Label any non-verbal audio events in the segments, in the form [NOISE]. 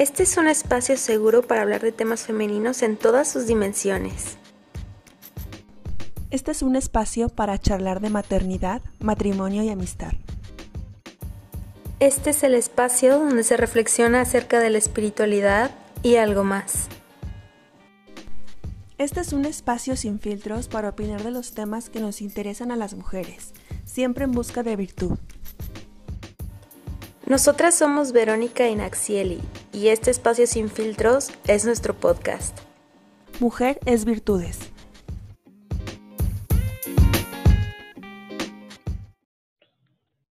Este es un espacio seguro para hablar de temas femeninos en todas sus dimensiones. Este es un espacio para charlar de maternidad, matrimonio y amistad. Este es el espacio donde se reflexiona acerca de la espiritualidad y algo más. Este es un espacio sin filtros para opinar de los temas que nos interesan a las mujeres, siempre en busca de virtud. Nosotras somos Verónica y Naxieli y este espacio sin filtros es nuestro podcast. Mujer es virtudes.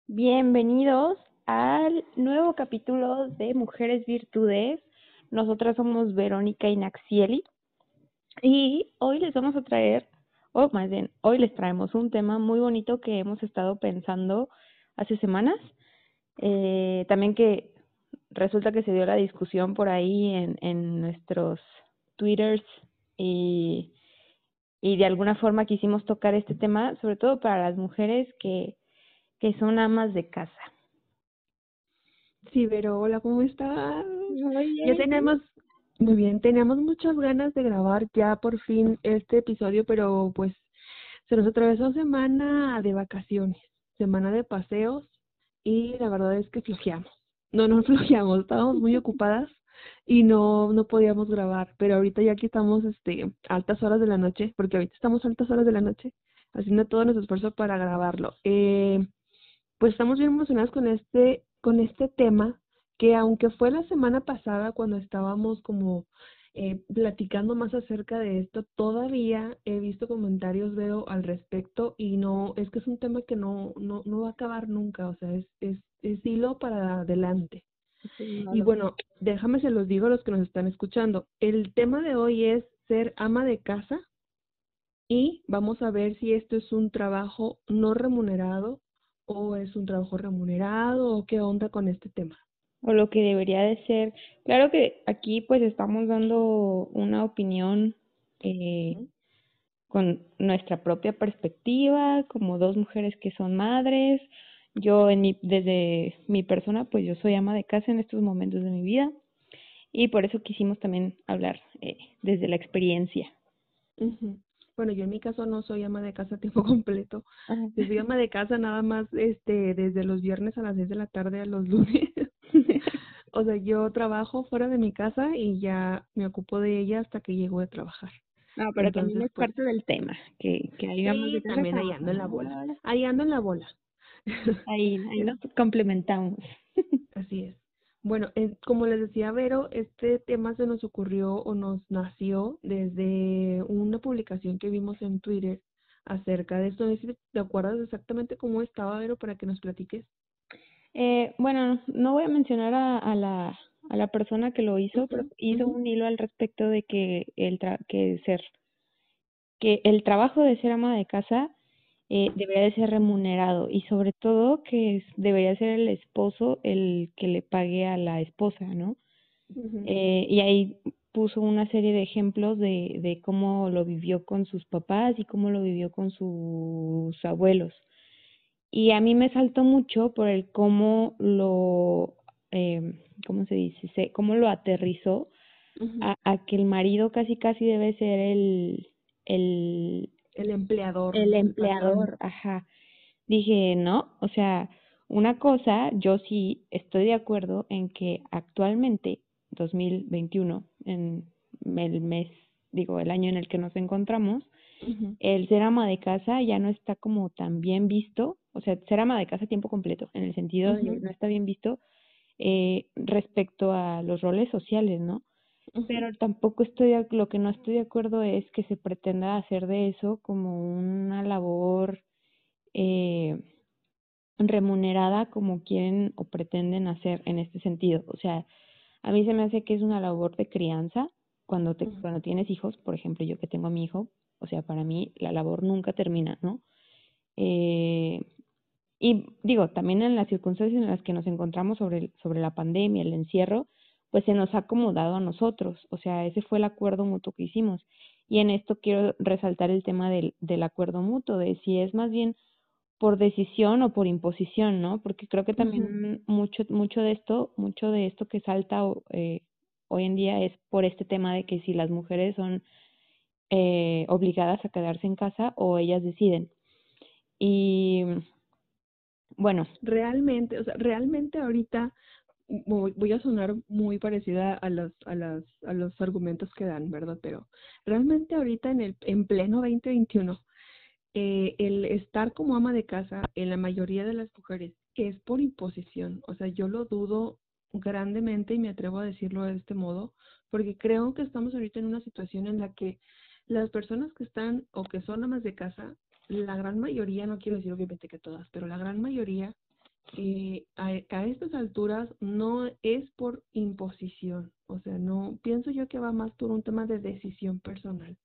Bienvenidos al nuevo capítulo de Mujeres Virtudes. Nosotras somos Verónica y Naxieli y hoy les vamos a traer, o más bien, hoy les traemos un tema muy bonito que hemos estado pensando hace semanas eh, también que resulta que se dio la discusión por ahí en, en nuestros twitters y, y de alguna forma quisimos tocar este tema, sobre todo para las mujeres que, que son amas de casa. Sí, pero hola, ¿cómo estás? Ya tenemos, muy bien, teníamos muchas ganas de grabar ya por fin este episodio, pero pues se nos atravesó semana de vacaciones, semana de paseos y la verdad es que flojeamos. No, no [LAUGHS] flojeamos, estábamos muy ocupadas y no, no podíamos grabar, pero ahorita ya que estamos este, altas horas de la noche, porque ahorita estamos altas horas de la noche, haciendo todo nuestro esfuerzo para grabarlo. Eh, pues estamos bien emocionados con este, con este tema, que aunque fue la semana pasada cuando estábamos como eh, platicando más acerca de esto, todavía he visto comentarios, veo al respecto y no, es que es un tema que no, no, no va a acabar nunca, o sea, es, es, es hilo para adelante. y bueno, déjame se los digo a los que nos están escuchando. El tema de hoy es ser ama de casa y vamos a ver si esto es un trabajo no remunerado o es un trabajo remunerado o qué onda con este tema o lo que debería de ser. Claro que aquí pues estamos dando una opinión eh, con nuestra propia perspectiva, como dos mujeres que son madres. Yo en mi, desde mi persona pues yo soy ama de casa en estos momentos de mi vida y por eso quisimos también hablar eh, desde la experiencia. Bueno, yo en mi caso no soy ama de casa a tiempo [LAUGHS] completo. Yo soy ama de casa nada más este desde los viernes a las seis de la tarde a los [LAUGHS] lunes. O sea, yo trabajo fuera de mi casa y ya me ocupo de ella hasta que llego de trabajar. No, pero también es pues parte del tema, que, que ahí sí, también ahí ando en la bola. Ahí ando en la bola. Ahí, ahí [LAUGHS] nos complementamos. [LAUGHS] Así es. Bueno, eh, como les decía Vero, este tema se nos ocurrió o nos nació desde una publicación que vimos en Twitter acerca de esto. No sé si te acuerdas exactamente cómo estaba, Vero, para que nos platiques. Eh, bueno, no voy a mencionar a, a, la, a la persona que lo hizo, pero hizo un hilo al respecto de que el, tra que ser que el trabajo de ser ama de casa eh, debería de ser remunerado y sobre todo que debería ser el esposo el que le pague a la esposa, ¿no? eh, y ahí puso una serie de ejemplos de, de cómo lo vivió con sus papás y cómo lo vivió con sus abuelos. Y a mí me saltó mucho por el cómo lo, eh, ¿cómo se dice? cómo lo aterrizó a, a, que el marido casi casi debe ser el, el, el empleador. El empleador, ajá. Dije, no, o sea, una cosa, yo sí estoy de acuerdo en que actualmente, 2021, en el mes, digo, el año en el que nos encontramos, el ser ama de casa ya no está como tan bien visto, o sea, ser ama de casa a tiempo completo, en el sentido de que no está bien visto eh, respecto a los roles sociales, ¿no? Pero tampoco estoy, lo que no estoy de acuerdo es que se pretenda hacer de eso como una labor eh, remunerada como quieren o pretenden hacer en este sentido. O sea, a mí se me hace que es una labor de crianza cuando te, cuando tienes hijos, por ejemplo, yo que tengo a mi hijo, o sea, para mí la labor nunca termina, ¿no? Eh, y digo, también en las circunstancias en las que nos encontramos sobre, sobre la pandemia, el encierro, pues se nos ha acomodado a nosotros, o sea, ese fue el acuerdo mutuo que hicimos. Y en esto quiero resaltar el tema del, del acuerdo mutuo, de si es más bien por decisión o por imposición, ¿no? Porque creo que también mucho mucho de esto, mucho de esto que salta eh, hoy en día es por este tema de que si las mujeres son eh, obligadas a quedarse en casa o ellas deciden. Y bueno. Realmente, o sea, realmente ahorita voy a sonar muy parecida a los, a, las, a los argumentos que dan, ¿verdad? Pero realmente ahorita en, el, en pleno 2021, eh, el estar como ama de casa en la mayoría de las mujeres es por imposición. O sea, yo lo dudo grandemente y me atrevo a decirlo de este modo, porque creo que estamos ahorita en una situación en la que las personas que están o que son amas de casa, la gran mayoría, no quiero decir obviamente que todas, pero la gran mayoría eh, a, a, estas alturas no es por imposición, o sea, no pienso yo que va más por un tema de decisión personal,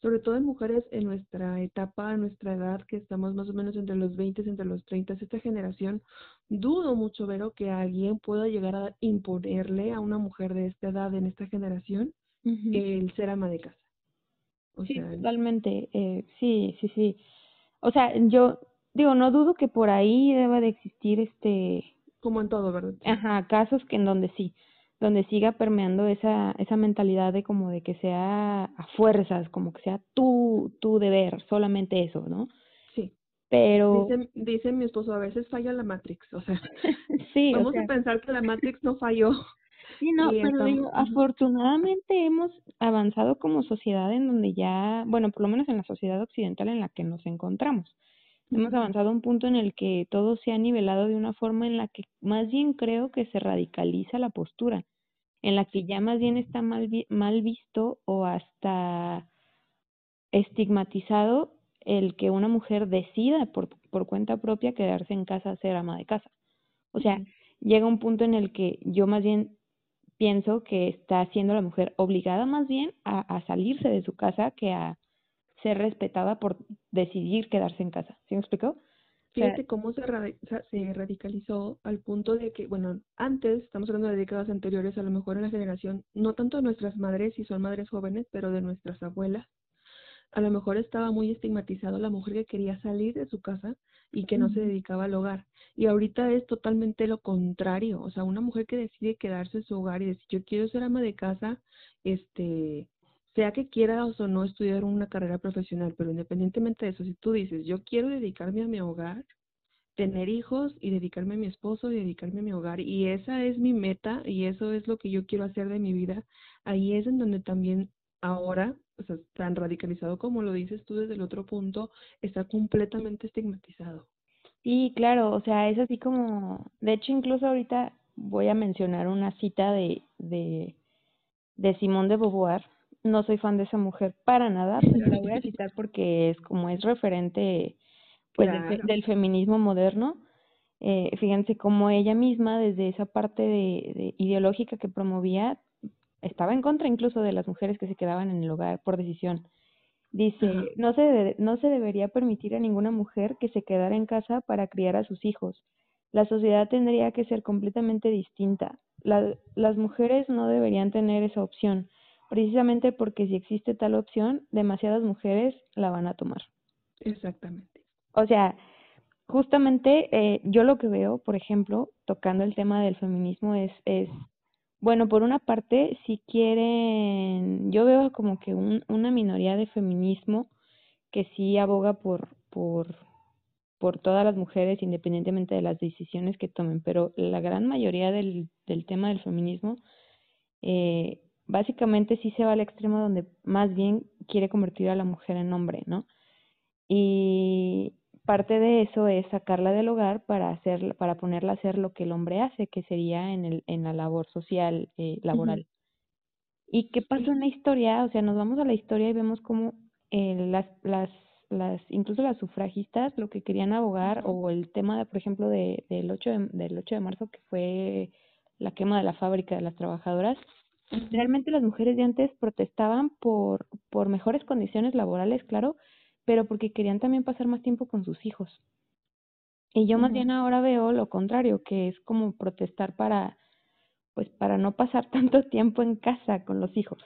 sobre todo en mujeres en nuestra etapa, en nuestra edad, que estamos más o menos entre los 20, entre los 30, esta generación, dudo mucho, Vero, que alguien pueda llegar a imponerle a una mujer de esta edad, en esta generación, el ser ama de casa. O sí, totalmente, eh, sí, sí, sí. O sea, yo digo, no dudo que por ahí deba de existir este... Como en todo, ¿verdad? Ajá, casos que en donde sí, donde siga permeando esa, esa mentalidad de como de que sea a fuerzas, como que sea tu, tu deber, solamente eso, ¿no? Sí. Pero... Dice, dice mi esposo, a veces falla la Matrix, o sea, [LAUGHS] sí, vamos a pensar que la Matrix no falló. Sí, no, pero digo, afortunadamente hemos avanzado como sociedad en donde ya, bueno, por lo menos en la sociedad occidental en la que nos encontramos. Hemos avanzado a un punto en el que todo se ha nivelado de una forma en la que más bien creo que se radicaliza la postura, en la que ya más bien está mal, mal visto o hasta estigmatizado el que una mujer decida por, por cuenta propia quedarse en casa a ser ama de casa. O sea, llega un punto en el que yo más bien pienso que está siendo la mujer obligada más bien a, a salirse de su casa que a ser respetada por decidir quedarse en casa. ¿Sí me explicó? Fíjate cómo se, se radicalizó al punto de que, bueno, antes, estamos hablando de décadas anteriores, a lo mejor en la generación, no tanto de nuestras madres, si son madres jóvenes, pero de nuestras abuelas, a lo mejor estaba muy estigmatizado la mujer que quería salir de su casa y que no se dedicaba al hogar. Y ahorita es totalmente lo contrario, o sea, una mujer que decide quedarse en su hogar y decir, yo quiero ser ama de casa, este, sea que quieras o no estudiar una carrera profesional, pero independientemente de eso, si tú dices, yo quiero dedicarme a mi hogar, tener hijos y dedicarme a mi esposo y dedicarme a mi hogar, y esa es mi meta y eso es lo que yo quiero hacer de mi vida, ahí es en donde también ahora, o sea, tan radicalizado como lo dices tú desde el otro punto, está completamente estigmatizado. Sí, claro, o sea, es así como, de hecho incluso ahorita voy a mencionar una cita de, de, de Simón de Beauvoir, no soy fan de esa mujer para nada, [LAUGHS] pero la voy a citar porque es como es referente pues del feminismo moderno. Eh, fíjense cómo ella misma, desde esa parte de, ideológica que promovía, estaba en contra incluso de las mujeres que se quedaban en el hogar por decisión. Dice, no se, no se debería permitir a ninguna mujer que se quedara en casa para criar a sus hijos. La sociedad tendría que ser completamente distinta. las mujeres no deberían tener esa opción precisamente porque si existe tal opción, demasiadas mujeres la van a tomar. Exactamente. O sea, justamente eh, yo lo que veo, por ejemplo, tocando el tema del feminismo es, es bueno, por una parte, si quieren, yo veo como que un, una minoría de feminismo que sí aboga por, por, por todas las mujeres, independientemente de las decisiones que tomen, pero la gran mayoría del, del tema del feminismo eh, básicamente sí se va al extremo donde más bien quiere convertir a la mujer en hombre, ¿no? Y parte de eso es sacarla del hogar para hacer, para ponerla a hacer lo que el hombre hace, que sería en el, en la labor social, eh, laboral. ¿Y qué pasó en la historia? O sea, nos vamos a la historia y vemos cómo eh, las, las, las, incluso las sufragistas lo que querían abogar, o el tema, de, por ejemplo, de, del, 8 de, del 8 de marzo, que fue la quema de la fábrica de las trabajadoras, Realmente las mujeres de antes protestaban por, por mejores condiciones laborales, claro, pero porque querían también pasar más tiempo con sus hijos. Y yo más bien ahora veo lo contrario, que es como protestar para, pues para no pasar [LAUGHS] tanto tiempo en casa con los hijos.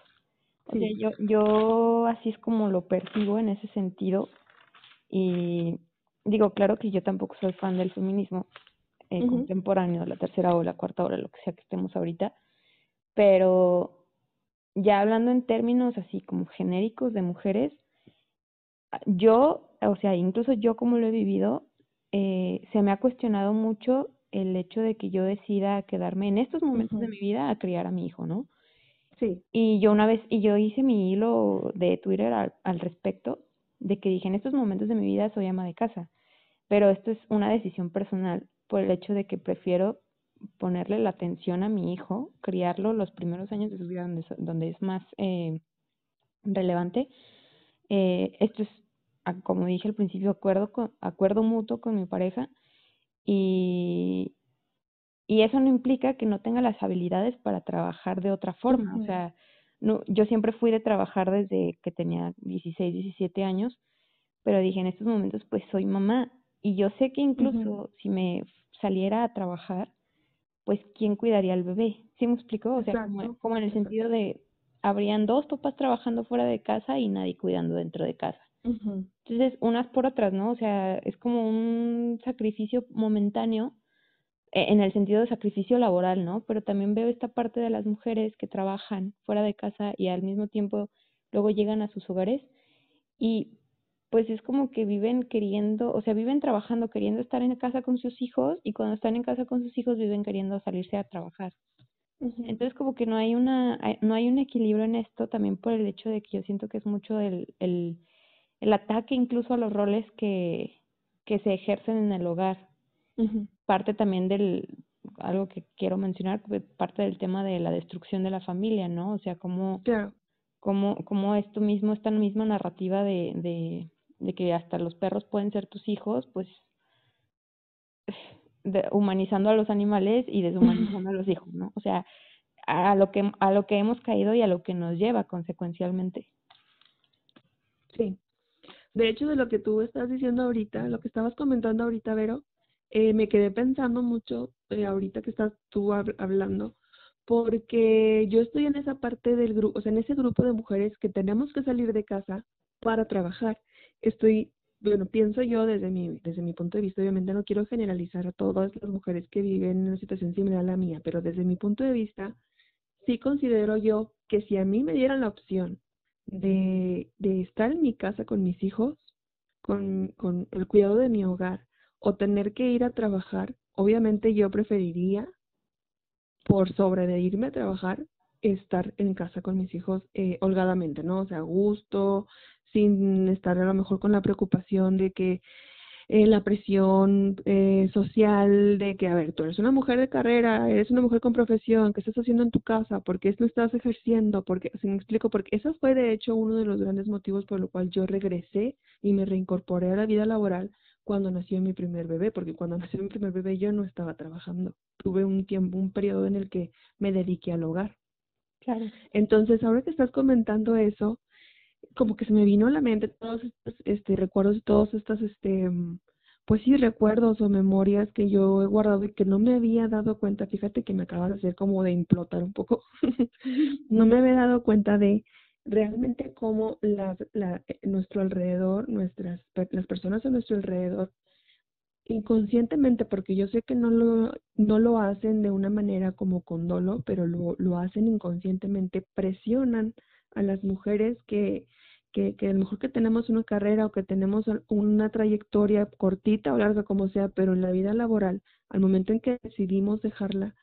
O sea, yo, yo así es como lo percibo en ese sentido. Y digo, claro que yo tampoco soy fan del feminismo eh, contemporáneo, la tercera o la cuarta hora, lo que sea que estemos ahorita pero ya hablando en términos así como genéricos de mujeres, yo, o sea, incluso yo como lo he vivido, eh, se me ha cuestionado mucho el hecho de que yo decida quedarme en estos momentos de mi vida a criar a mi hijo, ¿no? Sí. Y yo una vez, y yo hice mi hilo de Twitter al, al respecto, de que dije, en estos momentos de mi vida soy ama de casa, pero esto es una decisión personal por el hecho de que prefiero ponerle la atención a mi hijo, criarlo los primeros años de su vida donde, donde es más eh, relevante. Eh, esto es, como dije al principio, acuerdo, con, acuerdo mutuo con mi pareja y, y eso no implica que no tenga las habilidades para trabajar de otra forma. O sea, no, yo siempre fui de trabajar desde que tenía 16, 17 años, pero dije en estos momentos pues soy mamá y yo sé que incluso si me saliera a trabajar, pues ¿quién cuidaría al bebé? ¿Sí me explicó? O sea, como, en el sentido de, habrían dos papás trabajando fuera de casa y nadie cuidando dentro de casa. Entonces, unas por otras, ¿no? O sea, es como un sacrificio momentáneo e, en el sentido de sacrificio laboral, ¿no? Pero también veo esta parte de las mujeres que trabajan fuera de casa y al mismo tiempo luego llegan a sus hogares y pues es como que viven queriendo, o sea, viven trabajando, queriendo estar en casa con sus hijos y cuando están en casa con sus hijos viven queriendo salirse a trabajar. Entonces como que no hay una no hay un equilibrio en esto también por el hecho de que yo siento que es mucho el, el, el ataque incluso a los roles que, que se ejercen en el hogar. Parte también del algo que quiero mencionar, parte del tema de la destrucción de la familia, ¿no? O sea, como como, como esto mismo, esta misma narrativa de, de, de que hasta los perros pueden ser tus hijos, pues humanizando a los animales y deshumanizando a los hijos, ¿no? O sea, a lo que a lo que hemos caído y a lo que nos lleva consecuencialmente. Sí. De hecho, de lo que tú estás diciendo ahorita, lo que estabas comentando ahorita, Vero, eh, me quedé pensando mucho eh, ahorita que estás tú hablando, porque yo estoy en esa parte del grupo, o sea, en ese grupo de mujeres que tenemos que salir de casa para trabajar. Estoy, bueno, pienso yo desde mi, desde mi punto de vista, obviamente no quiero generalizar a todas las mujeres que viven en una situación similar a la mía, pero desde mi punto de vista, sí considero yo que si a mí me dieran la opción de, de estar en mi casa con mis hijos, con, con el cuidado de mi hogar, o tener que ir a trabajar, obviamente yo preferiría, por sobre de irme a trabajar, estar en casa con mis hijos eh, holgadamente, ¿no? O sea, a gusto, sin estar a lo mejor con la preocupación de que eh, la presión eh, social de que, a ver, tú eres una mujer de carrera, eres una mujer con profesión, ¿qué estás haciendo en tu casa? ¿Por qué no estás ejerciendo? Porque, si me explico, porque eso fue de hecho uno de los grandes motivos por lo cual yo regresé y me reincorporé a la vida laboral cuando nació mi primer bebé, porque cuando [LAUGHS] nació mi primer bebé yo no estaba trabajando. Tuve un tiempo, un periodo en el que me dediqué al hogar. Claro. Entonces, ahora que estás comentando eso, como que se me vino a la mente todos estos este, recuerdos todos estos, este, pues sí, recuerdos o memorias que yo he guardado y que no me había dado cuenta. Fíjate que me acaba de hacer como de implotar un poco. [LAUGHS] no me había dado cuenta de realmente cómo la, la, nuestro alrededor, nuestras, las personas a nuestro alrededor, inconscientemente, porque yo sé que no lo, no lo hacen de una manera como con dolo, pero lo, lo hacen inconscientemente, presionan a las mujeres que, que, que a lo mejor que tenemos una carrera o que tenemos una trayectoria cortita o larga como sea, pero en la vida laboral, al momento en que decidimos dejarla,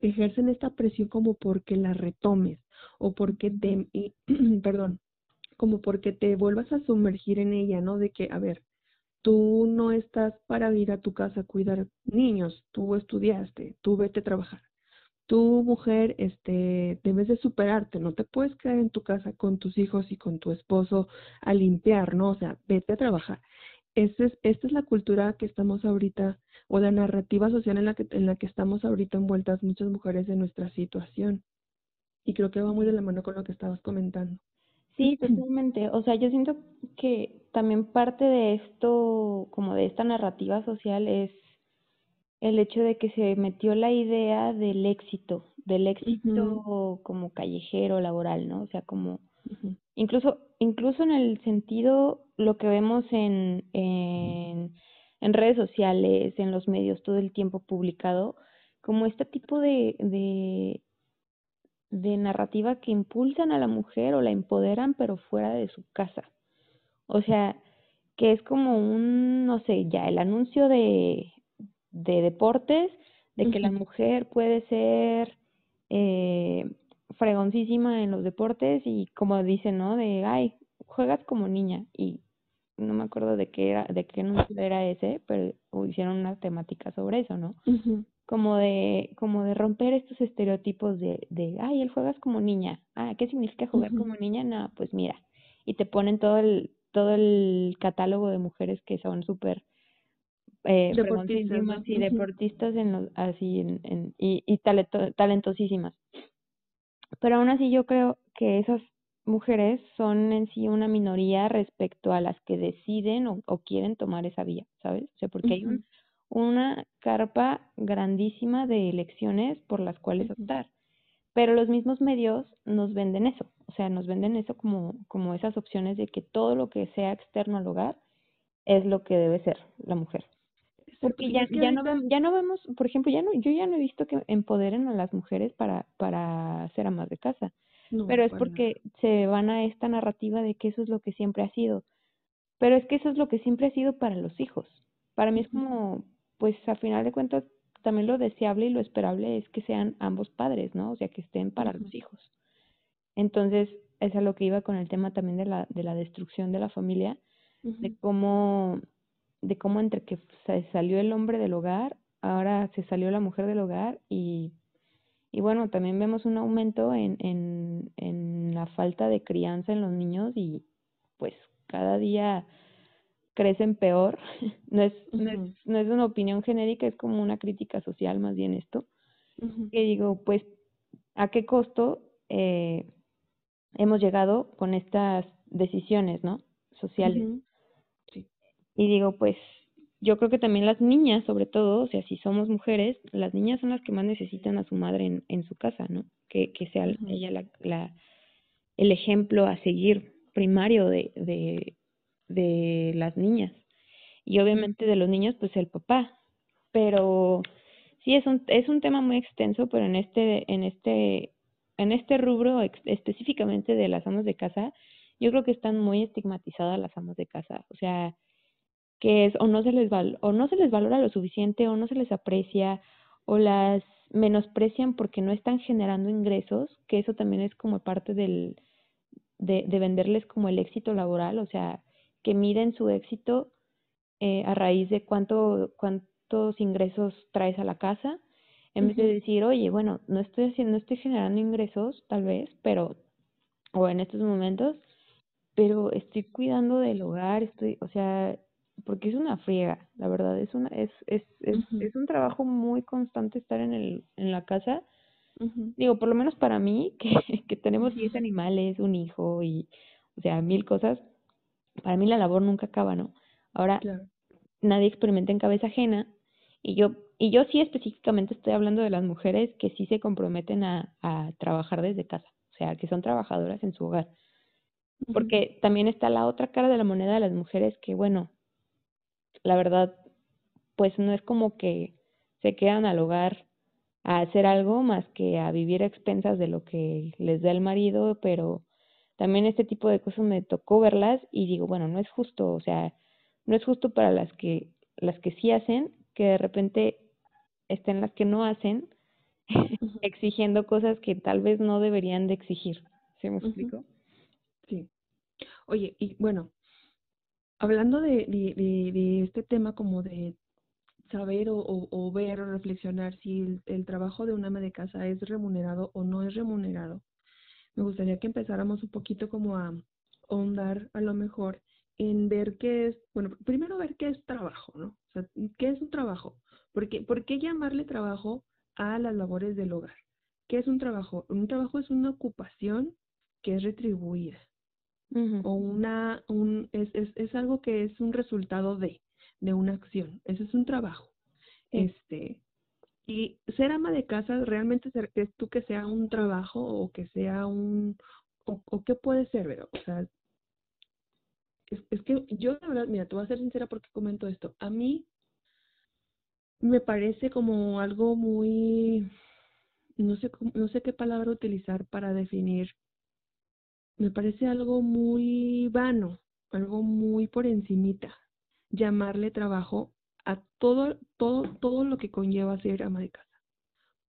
ejercen esta presión como porque la retomes o porque te, [CLEARS THROAT] perdón, como porque te vuelvas a sumergir en ella, ¿no? De que, a ver, tú no estás para ir a tu casa a cuidar niños, tú estudiaste, tú vete a trabajar tú mujer este debes de superarte, no te puedes quedar en tu casa con tus hijos y con tu esposo a limpiar, ¿no? O sea, vete a trabajar. Esta es, esta es la cultura que estamos ahorita, o la narrativa social en la que, en la que estamos ahorita envueltas muchas mujeres en nuestra situación. Y creo que va muy de la mano con lo que estabas comentando. Sí, totalmente. O sea, yo siento que también parte de esto, como de esta narrativa social, es el hecho de que se metió la idea del éxito, del éxito como callejero, laboral, ¿no? O sea, como incluso incluso en el sentido lo que vemos en, en en redes sociales, en los medios todo el tiempo publicado, como este tipo de, de de narrativa que impulsan a la mujer o la empoderan, pero fuera de su casa. O sea, que es como un, no sé, ya el anuncio de, de deportes, de que la mujer puede ser eh, fregoncísima en los deportes y como dicen, ¿no? De, ay, juegas como niña y no me acuerdo de qué era, de qué anuncio [LAUGHS] era ese, pero hicieron una temática sobre eso, ¿no? Como de, como de romper estos estereotipos de, de, ay, él juegas como niña. Ah, ¿qué significa jugar como niña? No, pues mira. Y te ponen todo el, todo el catálogo de mujeres que son súper eh, deportistas, y deportistas en los, así en, en, y, y talentosísimas. Pero aún así yo creo que esas mujeres son en sí una minoría respecto a las que deciden o, quieren tomar esa vía, ¿sabes? O sea, porque hay una carpa grandísima de elecciones por las cuales optar. Pero los mismos medios nos venden eso, o sea, nos venden eso como, como esas opciones de que todo lo que sea externo al hogar es lo que debe ser la mujer. Porque ya, ya, no, ya no vemos, por ejemplo, ya no, yo ya no he visto que empoderen a las mujeres para, para ser amas de casa. pero es porque se van a esta narrativa de que eso es lo que siempre ha sido. Pero es que eso es lo que siempre ha sido para los hijos. Para mí es como, pues a final de cuentas, también lo deseable y lo esperable es que sean ambos padres, ¿no? O sea, que estén para los hijos. Entonces, es a lo que iba con el tema también de la, de la destrucción de la familia, de cómo de cómo entre que se salió el hombre del hogar, ahora se salió la mujer del hogar y, y bueno, también vemos un aumento en, en, en la falta de crianza en los niños y pues cada día crecen peor. [LAUGHS] no, es, no, es, no es una opinión genérica, es como una crítica social más bien esto. Que digo, pues, ¿a qué costo eh, hemos llegado con estas decisiones, ¿no? Sociales. Y digo, pues yo creo que también las niñas, sobre todo, o sea, si somos mujeres, las niñas son las que más necesitan a su madre en, en su casa, ¿no? Que, que sea ella la, la, el ejemplo a seguir primario de, de, de las niñas. Y obviamente de los niños, pues el papá. Pero sí es un, es un tema muy extenso, pero en este, en este, en este rubro específicamente de las amas de casa, yo creo que están muy estigmatizadas las amas de casa. O sea, que es o no se les val o no se les valora lo suficiente o no se les aprecia o las menosprecian porque no están generando ingresos, que eso también es como parte del de, de venderles como el éxito laboral, o sea, que miden su éxito eh, a raíz de cuánto cuántos ingresos traes a la casa, en vez de decir, oye, bueno, no estoy haciendo, no estoy generando ingresos, tal vez, pero, o en estos momentos, pero estoy cuidando del hogar, estoy, o sea, porque es una friega, la verdad, es una es es es, es un trabajo muy constante estar en el en la casa. Digo, por lo menos para mí [LAUGHS] que que tenemos 10 animales, un hijo y o sea, mil cosas, para mí la labor nunca acaba, ¿no? Ahora nadie experimenta en cabeza ajena y yo y yo sí específicamente estoy hablando de las mujeres que sí se comprometen a, a trabajar desde casa, o sea, que son trabajadoras en su hogar. Porque también está la otra cara de la moneda de las mujeres que, bueno, la verdad, pues no es como que se quedan al hogar a hacer algo más que a vivir a expensas de lo que les da el marido, pero también este tipo de cosas me tocó verlas y digo, bueno, no es justo, o sea, no es justo para las que las que sí hacen que de repente estén las que no hacen [LAUGHS] exigiendo cosas que tal vez no deberían de exigir. ¿Se me explico? Sí. Oye, y bueno, hablando de, este tema como de saber o, o, ver o reflexionar si el, trabajo de un ama de casa es remunerado o no es remunerado, me gustaría que empezáramos un poquito como a ahondar a lo mejor en ver qué es, bueno, primero ver qué es trabajo, ¿no? O sea, ¿qué es un trabajo? Porque, ¿Por qué llamarle trabajo a las labores del hogar? ¿Qué es un trabajo? Un trabajo es una ocupación que es retribuida o una, un, es, es, es algo que es un resultado de, de una acción. Ese es un trabajo. Este, y ser ama de casa realmente es tú que sea un trabajo o que sea un, o, o qué puede ser, pero, o sea, es, es que yo la verdad, mira, te voy a ser sincera porque comento esto. A mí me parece como algo muy no sé, no sé qué palabra utilizar para definir, me parece algo muy vano, algo muy por encimita, llamarle trabajo a todo, todo, todo lo que conlleva ser ama de casa.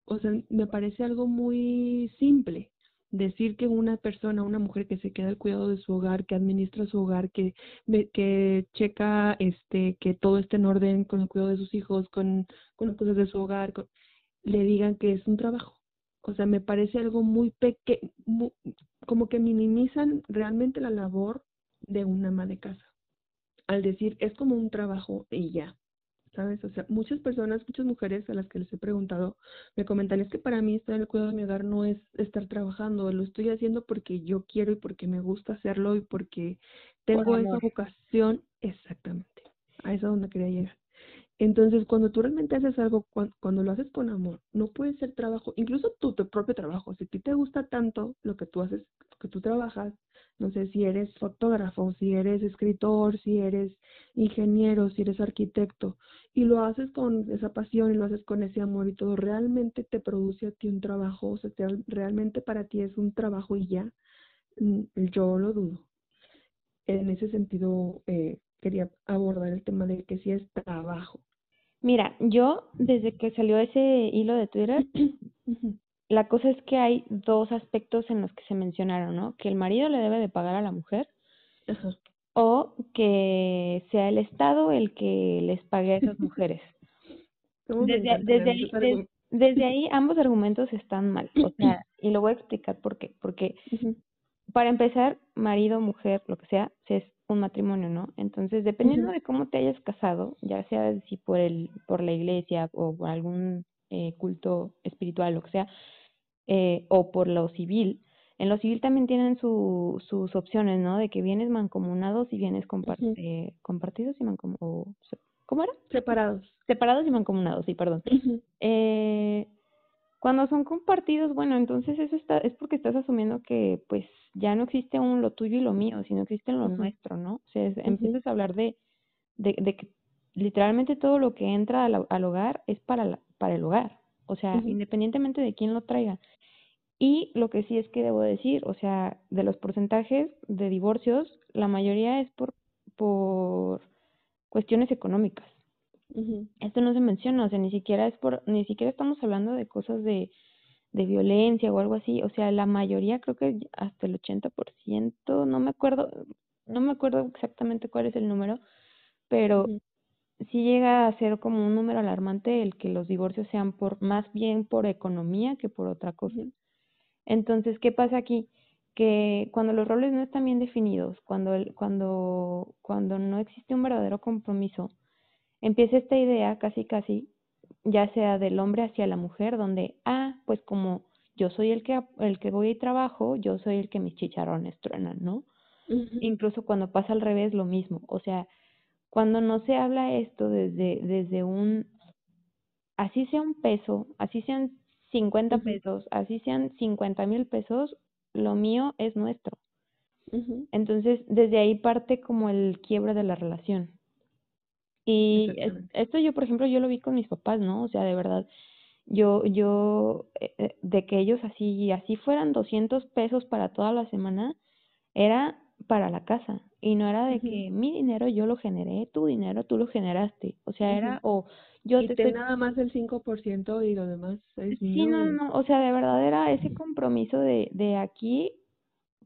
O sea, me parece algo muy simple decir que una persona, una mujer que se queda al cuidado de su hogar, que administra su hogar, que, que checa este, que todo esté en orden con el cuidado de sus hijos, con, con las cosas de su hogar, le digan que es un trabajo. O sea, me parece algo muy pequeño, como que minimizan realmente la labor de una ama de casa. Al decir, es como un trabajo y ya. ¿sabes? O sea, muchas personas, muchas mujeres a las que les he preguntado, me comentan, es que para mí estar en el cuidado de mi hogar no es estar trabajando, lo estoy haciendo porque yo quiero y porque me gusta hacerlo y porque tengo esa vocación, exactamente, a eso donde quería llegar. Entonces, cuando tú realmente haces algo, cuando, lo haces con amor, no puede ser trabajo, incluso tu, tu propio trabajo, si a ti te gusta tanto lo que tú haces, lo que tú trabajas, no sé si eres fotógrafo, si eres escritor, si eres ingeniero, si eres arquitecto, y lo haces con esa pasión y lo haces con ese amor y todo, realmente te produce a ti un trabajo, o sea, realmente para ti es un trabajo y ya, mm, yo lo dudo. En ese sentido, eh, quería abordar el tema de que si es trabajo. Mira, yo desde que salió ese hilo de Twitter, [CLEARS THROAT] la cosa es que hay dos aspectos en los que se mencionaron, ¿no? Que el marido le debe de pagar a la mujer o que sea el Estado el que les pague a esas [LAUGHS] mujeres. Desde, desde, ahí, desde, ahí ambos argumentos están mal, o sea, [CLEARS THROAT] y lo voy a explicar por qué. Porque para empezar, marido, mujer, lo que sea, es un matrimonio, ¿no? Entonces, dependiendo de cómo te hayas casado, ya sea si por el, por la iglesia o por algún eh, culto espiritual, lo que sea, eh, o por lo civil, en lo civil también tienen su, sus opciones, ¿no? De que vienes mancomunados y vienes eh, compartidos y mancomunados. ¿Cómo era? Separados. Separados y mancomunados, sí, perdón. eh, cuando son compartidos, bueno, entonces eso está, es porque estás asumiendo que pues ya no existe un lo tuyo y lo mío, sino existe lo nuestro, ¿no? O sea, empiezas a hablar de, de, de, que literalmente todo lo que entra al, al hogar es para, la, para el hogar, o sea, independientemente de quién lo traiga. Y lo que sí es que debo decir, o sea, de los porcentajes de divorcios, la mayoría es por, por cuestiones económicas. Esto no se menciona, o sea, ni siquiera es por, ni siquiera estamos hablando de cosas de, de violencia o algo así, o sea, la mayoría creo que hasta el 80%, no me acuerdo, no me acuerdo exactamente cuál es el número, pero sí llega a ser como un número alarmante el que los divorcios sean por más bien por economía que por otra cosa. Entonces, ¿qué pasa aquí? Que cuando los roles no están bien definidos, cuando el, cuando cuando no existe un verdadero compromiso, empieza esta idea casi casi ya sea del hombre hacia la mujer donde ah pues como yo soy el que el que voy y trabajo yo soy el que mis chicharrones truenan no incluso cuando pasa al revés lo mismo. O sea cuando no se habla esto desde desde un así sea un peso así sean 50 pesos así sean 50 mil pesos lo mío es nuestro. Entonces desde ahí parte como el quiebre de la relación y esto yo, por ejemplo, yo lo vi con mis papás, ¿no? O sea, de verdad, yo, yo, eh, eh, de que ellos así, así fueran 200 pesos para toda la semana, era para la casa. Y no era de que mi dinero yo lo generé, tu dinero tú lo generaste. O sea, era, o yo y te... nada más el 5% y lo demás es Sí, no, no, o sea, de verdad era ese compromiso de, de aquí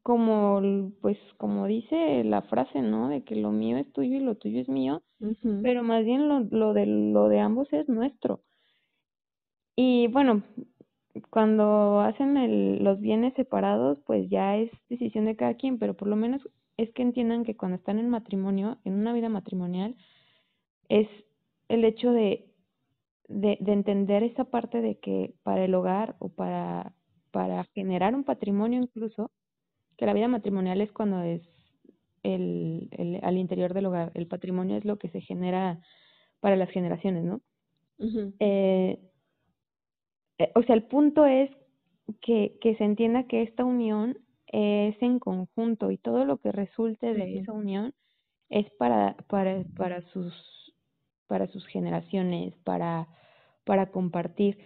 como pues como dice la frase, ¿no? De que lo mío es tuyo y lo tuyo es mío, pero más bien lo, lo de lo de ambos es nuestro. Y bueno, cuando hacen el, los bienes separados, pues ya es decisión de cada quien, pero por lo menos es que entiendan que cuando están en matrimonio, en una vida matrimonial, es el hecho de, de, de entender esa parte de que para el hogar o para, para generar un patrimonio incluso, que la vida matrimonial es cuando es el, el, al interior del hogar. El patrimonio es lo que se genera para las generaciones, ¿no? eh, eh, o sea, el punto es que, que se entienda que esta unión es en conjunto y todo lo que resulte de esa unión es para, para, para sus para sus generaciones, para, para compartir.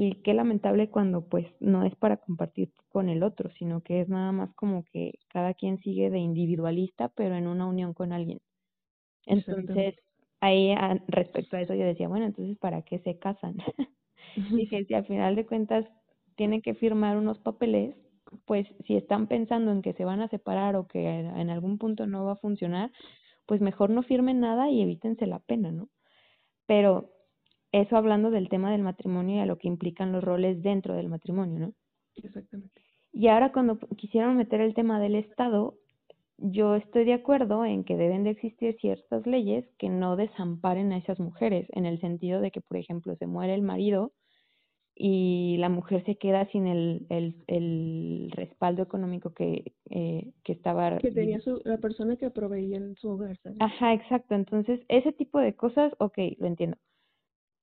Y qué lamentable cuando pues no es para compartir con el otro, sino que es nada más como que cada quien sigue de individualista, pero en una unión con alguien. Entonces, ahí respecto a eso yo decía, bueno, entonces ¿para qué se casan? [LAUGHS] Dije, si al final de cuentas tienen que firmar unos papeles, pues si están pensando en que se van a separar o que en algún punto no va a funcionar, pues mejor no firmen nada y evítense la pena, ¿no? Pero eso hablando del tema del matrimonio y a lo que implican los roles dentro del matrimonio, ¿no? Exactamente. Y ahora cuando quisieron meter el tema del Estado, yo estoy de acuerdo en que deben de existir ciertas leyes que no desamparen a esas mujeres, en el sentido de que, por ejemplo, se muere el marido y la mujer se queda sin el, el, el respaldo económico que, eh, que estaba... Que tenía su, la persona que proveía en su hogar. Ajá, exacto. Entonces, ese tipo de cosas, ok, lo entiendo.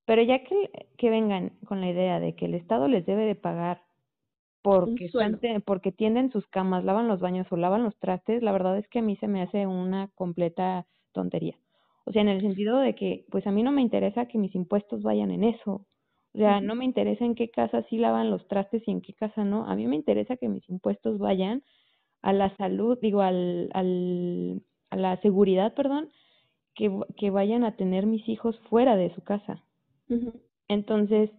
Pero ya que, que vengan con la idea de que el Estado les debe de pagar porque, porque tienden sus camas, lavan los baños o lavan los trastes, la verdad es que a mí se me hace una completa tontería. O sea, en el sentido de que, pues a mí no me interesa que mis impuestos vayan en eso. O sea, no me interesa en qué casa sí lavan los trastes y en qué casa no. A mí me interesa que mis impuestos vayan a la salud, digo, al, al, a la seguridad, perdón, que, que vayan a tener mis hijos fuera de su casa. Entonces,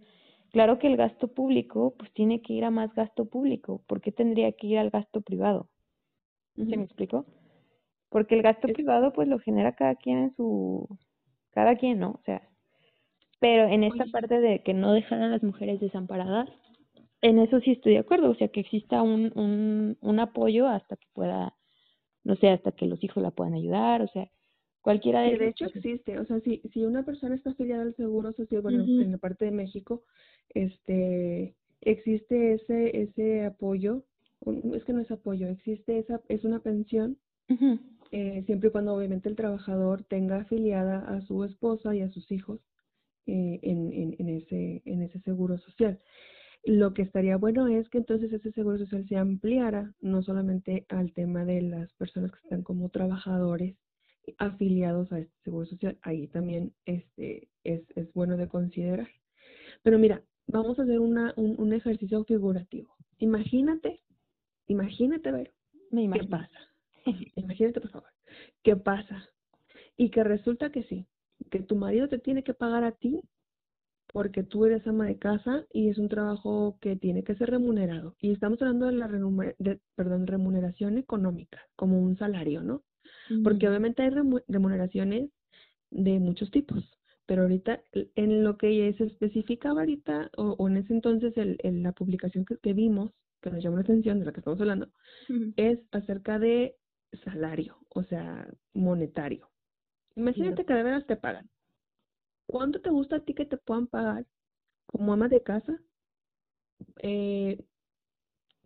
claro que el gasto público, pues tiene que ir a más gasto público. ¿Por qué tendría que ir al gasto privado? ¿Se me explicó? Porque el gasto privado, pues lo genera cada quien en su, cada quien, ¿no? O sea, pero en esta parte de que no dejan a las mujeres desamparadas, en eso sí estoy de acuerdo, o sea, que exista un, un, un apoyo hasta que pueda, no sé, hasta que los hijos la puedan ayudar, o sea, Cualquiera de, de hecho existe, o sea, si, si una persona está afiliada al Seguro Social, bueno, en la parte de México, este, existe ese, ese apoyo, es que no es apoyo, existe esa, es una pensión, eh, siempre y cuando obviamente el trabajador tenga afiliada a su esposa y a sus hijos eh, en, en, en, ese, en ese seguro social. Lo que estaría bueno es que entonces ese seguro social se ampliara no solamente al tema de las personas que están como trabajadores afiliados a este seguro social. Ahí también este, es, es bueno de considerar. Pero mira, vamos a hacer una, un, un ejercicio figurativo. Imagínate, imagínate, ver ¿qué pasa? imagínate, por favor, ¿qué pasa? Y que resulta que sí, que tu marido te tiene que pagar a ti porque tú eres ama de casa y es un trabajo que tiene que ser remunerado. Y estamos hablando de la de, perdón, remuneración económica, como un salario, ¿no? Porque obviamente hay remuneraciones de muchos tipos, pero ahorita en lo que se especificaba ahorita o, en ese entonces el, la publicación que, vimos, que nos llamó la atención de la que estamos hablando, es acerca de salario, o sea, monetario. Imagínate que de veras te pagan. ¿Cuánto te gusta a ti que te puedan pagar como ama de casa? Eh,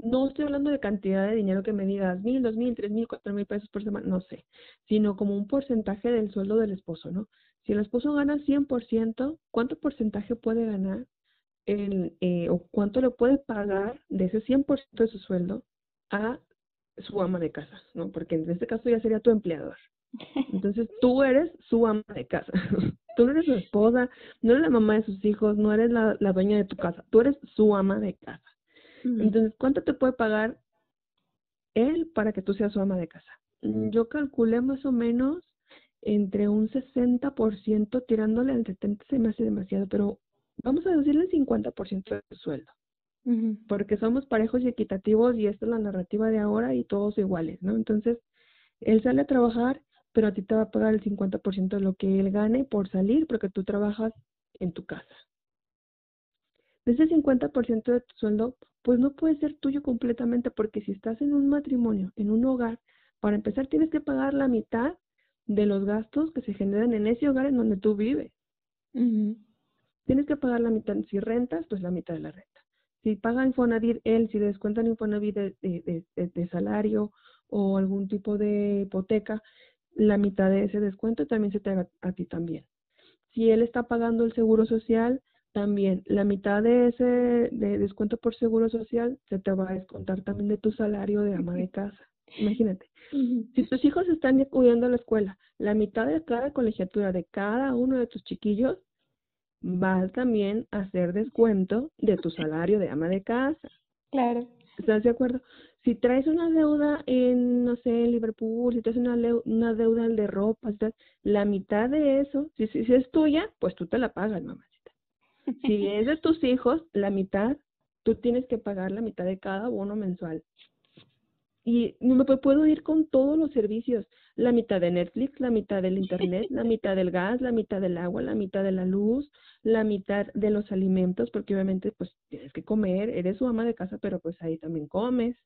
no estoy hablando de cantidad de dinero que me digas, mil, dos mil, tres mil, cuatro mil pesos por semana, no sé, sino como un porcentaje del sueldo del esposo, ¿no? Si el esposo gana 100%, ¿cuánto porcentaje puede ganar el, eh, o cuánto le puede pagar de ese 100% de su sueldo a su ama de casa, ¿no? Porque en este caso ya sería tu empleador. [LAUGHS] Entonces tú eres su ama de casa. [LAUGHS] tú no eres su esposa, no eres la mamá de sus hijos, no eres la, la dueña de tu casa, tú eres su ama de casa. Entonces, ¿cuánto te puede pagar él para que tú seas su ama de casa? Mm, yo calculé más o menos entre un 60% tirándole al 70% se me hace demasiado, pero vamos a decirle el 50% del sueldo. Porque somos parejos y equitativos y esta es la narrativa de ahora y todos iguales, ¿no? Entonces, él sale a trabajar, pero a ti te va a pagar el 50% de lo que él gane por salir porque tú trabajas en tu casa. De ese 50% de tu sueldo, pues no puede ser tuyo completamente porque si estás en un matrimonio, en un hogar, para empezar tienes que pagar la mitad de los gastos que se generan en ese hogar en donde tú vives. Tienes que pagar la mitad, si rentas, pues la mitad de la renta. Si paga Infonavit él, si descuentan Infonavit de, de, de, salario o algún tipo de hipoteca, la mitad de ese descuento también se te haga a ti también. Si él está pagando el seguro social, también la mitad de ese de descuento por seguro social se te va a descontar también de tu salario de ama de casa. Imagínate, si tus hijos están acudiendo a la escuela, la mitad de cada colegiatura de cada uno de tus chiquillos vas también a hacer descuento de tu salario de ama de casa. Claro. ¿Estás de acuerdo? Si traes una deuda en, no sé, en Liverpool, si traes una, una deuda de ropa, la mitad de eso, si, si, si, es tuya, pues tú te la pagas, mamacita. Si es de tus hijos, la mitad, tú tienes que pagar la mitad de cada bono mensual y me puedo ir con todos los servicios, la mitad de Netflix, la mitad del internet, la mitad del gas, la mitad del agua, la mitad de la luz, la mitad de los alimentos, porque obviamente pues tienes que comer, eres su ama de casa, pero pues ahí también comes.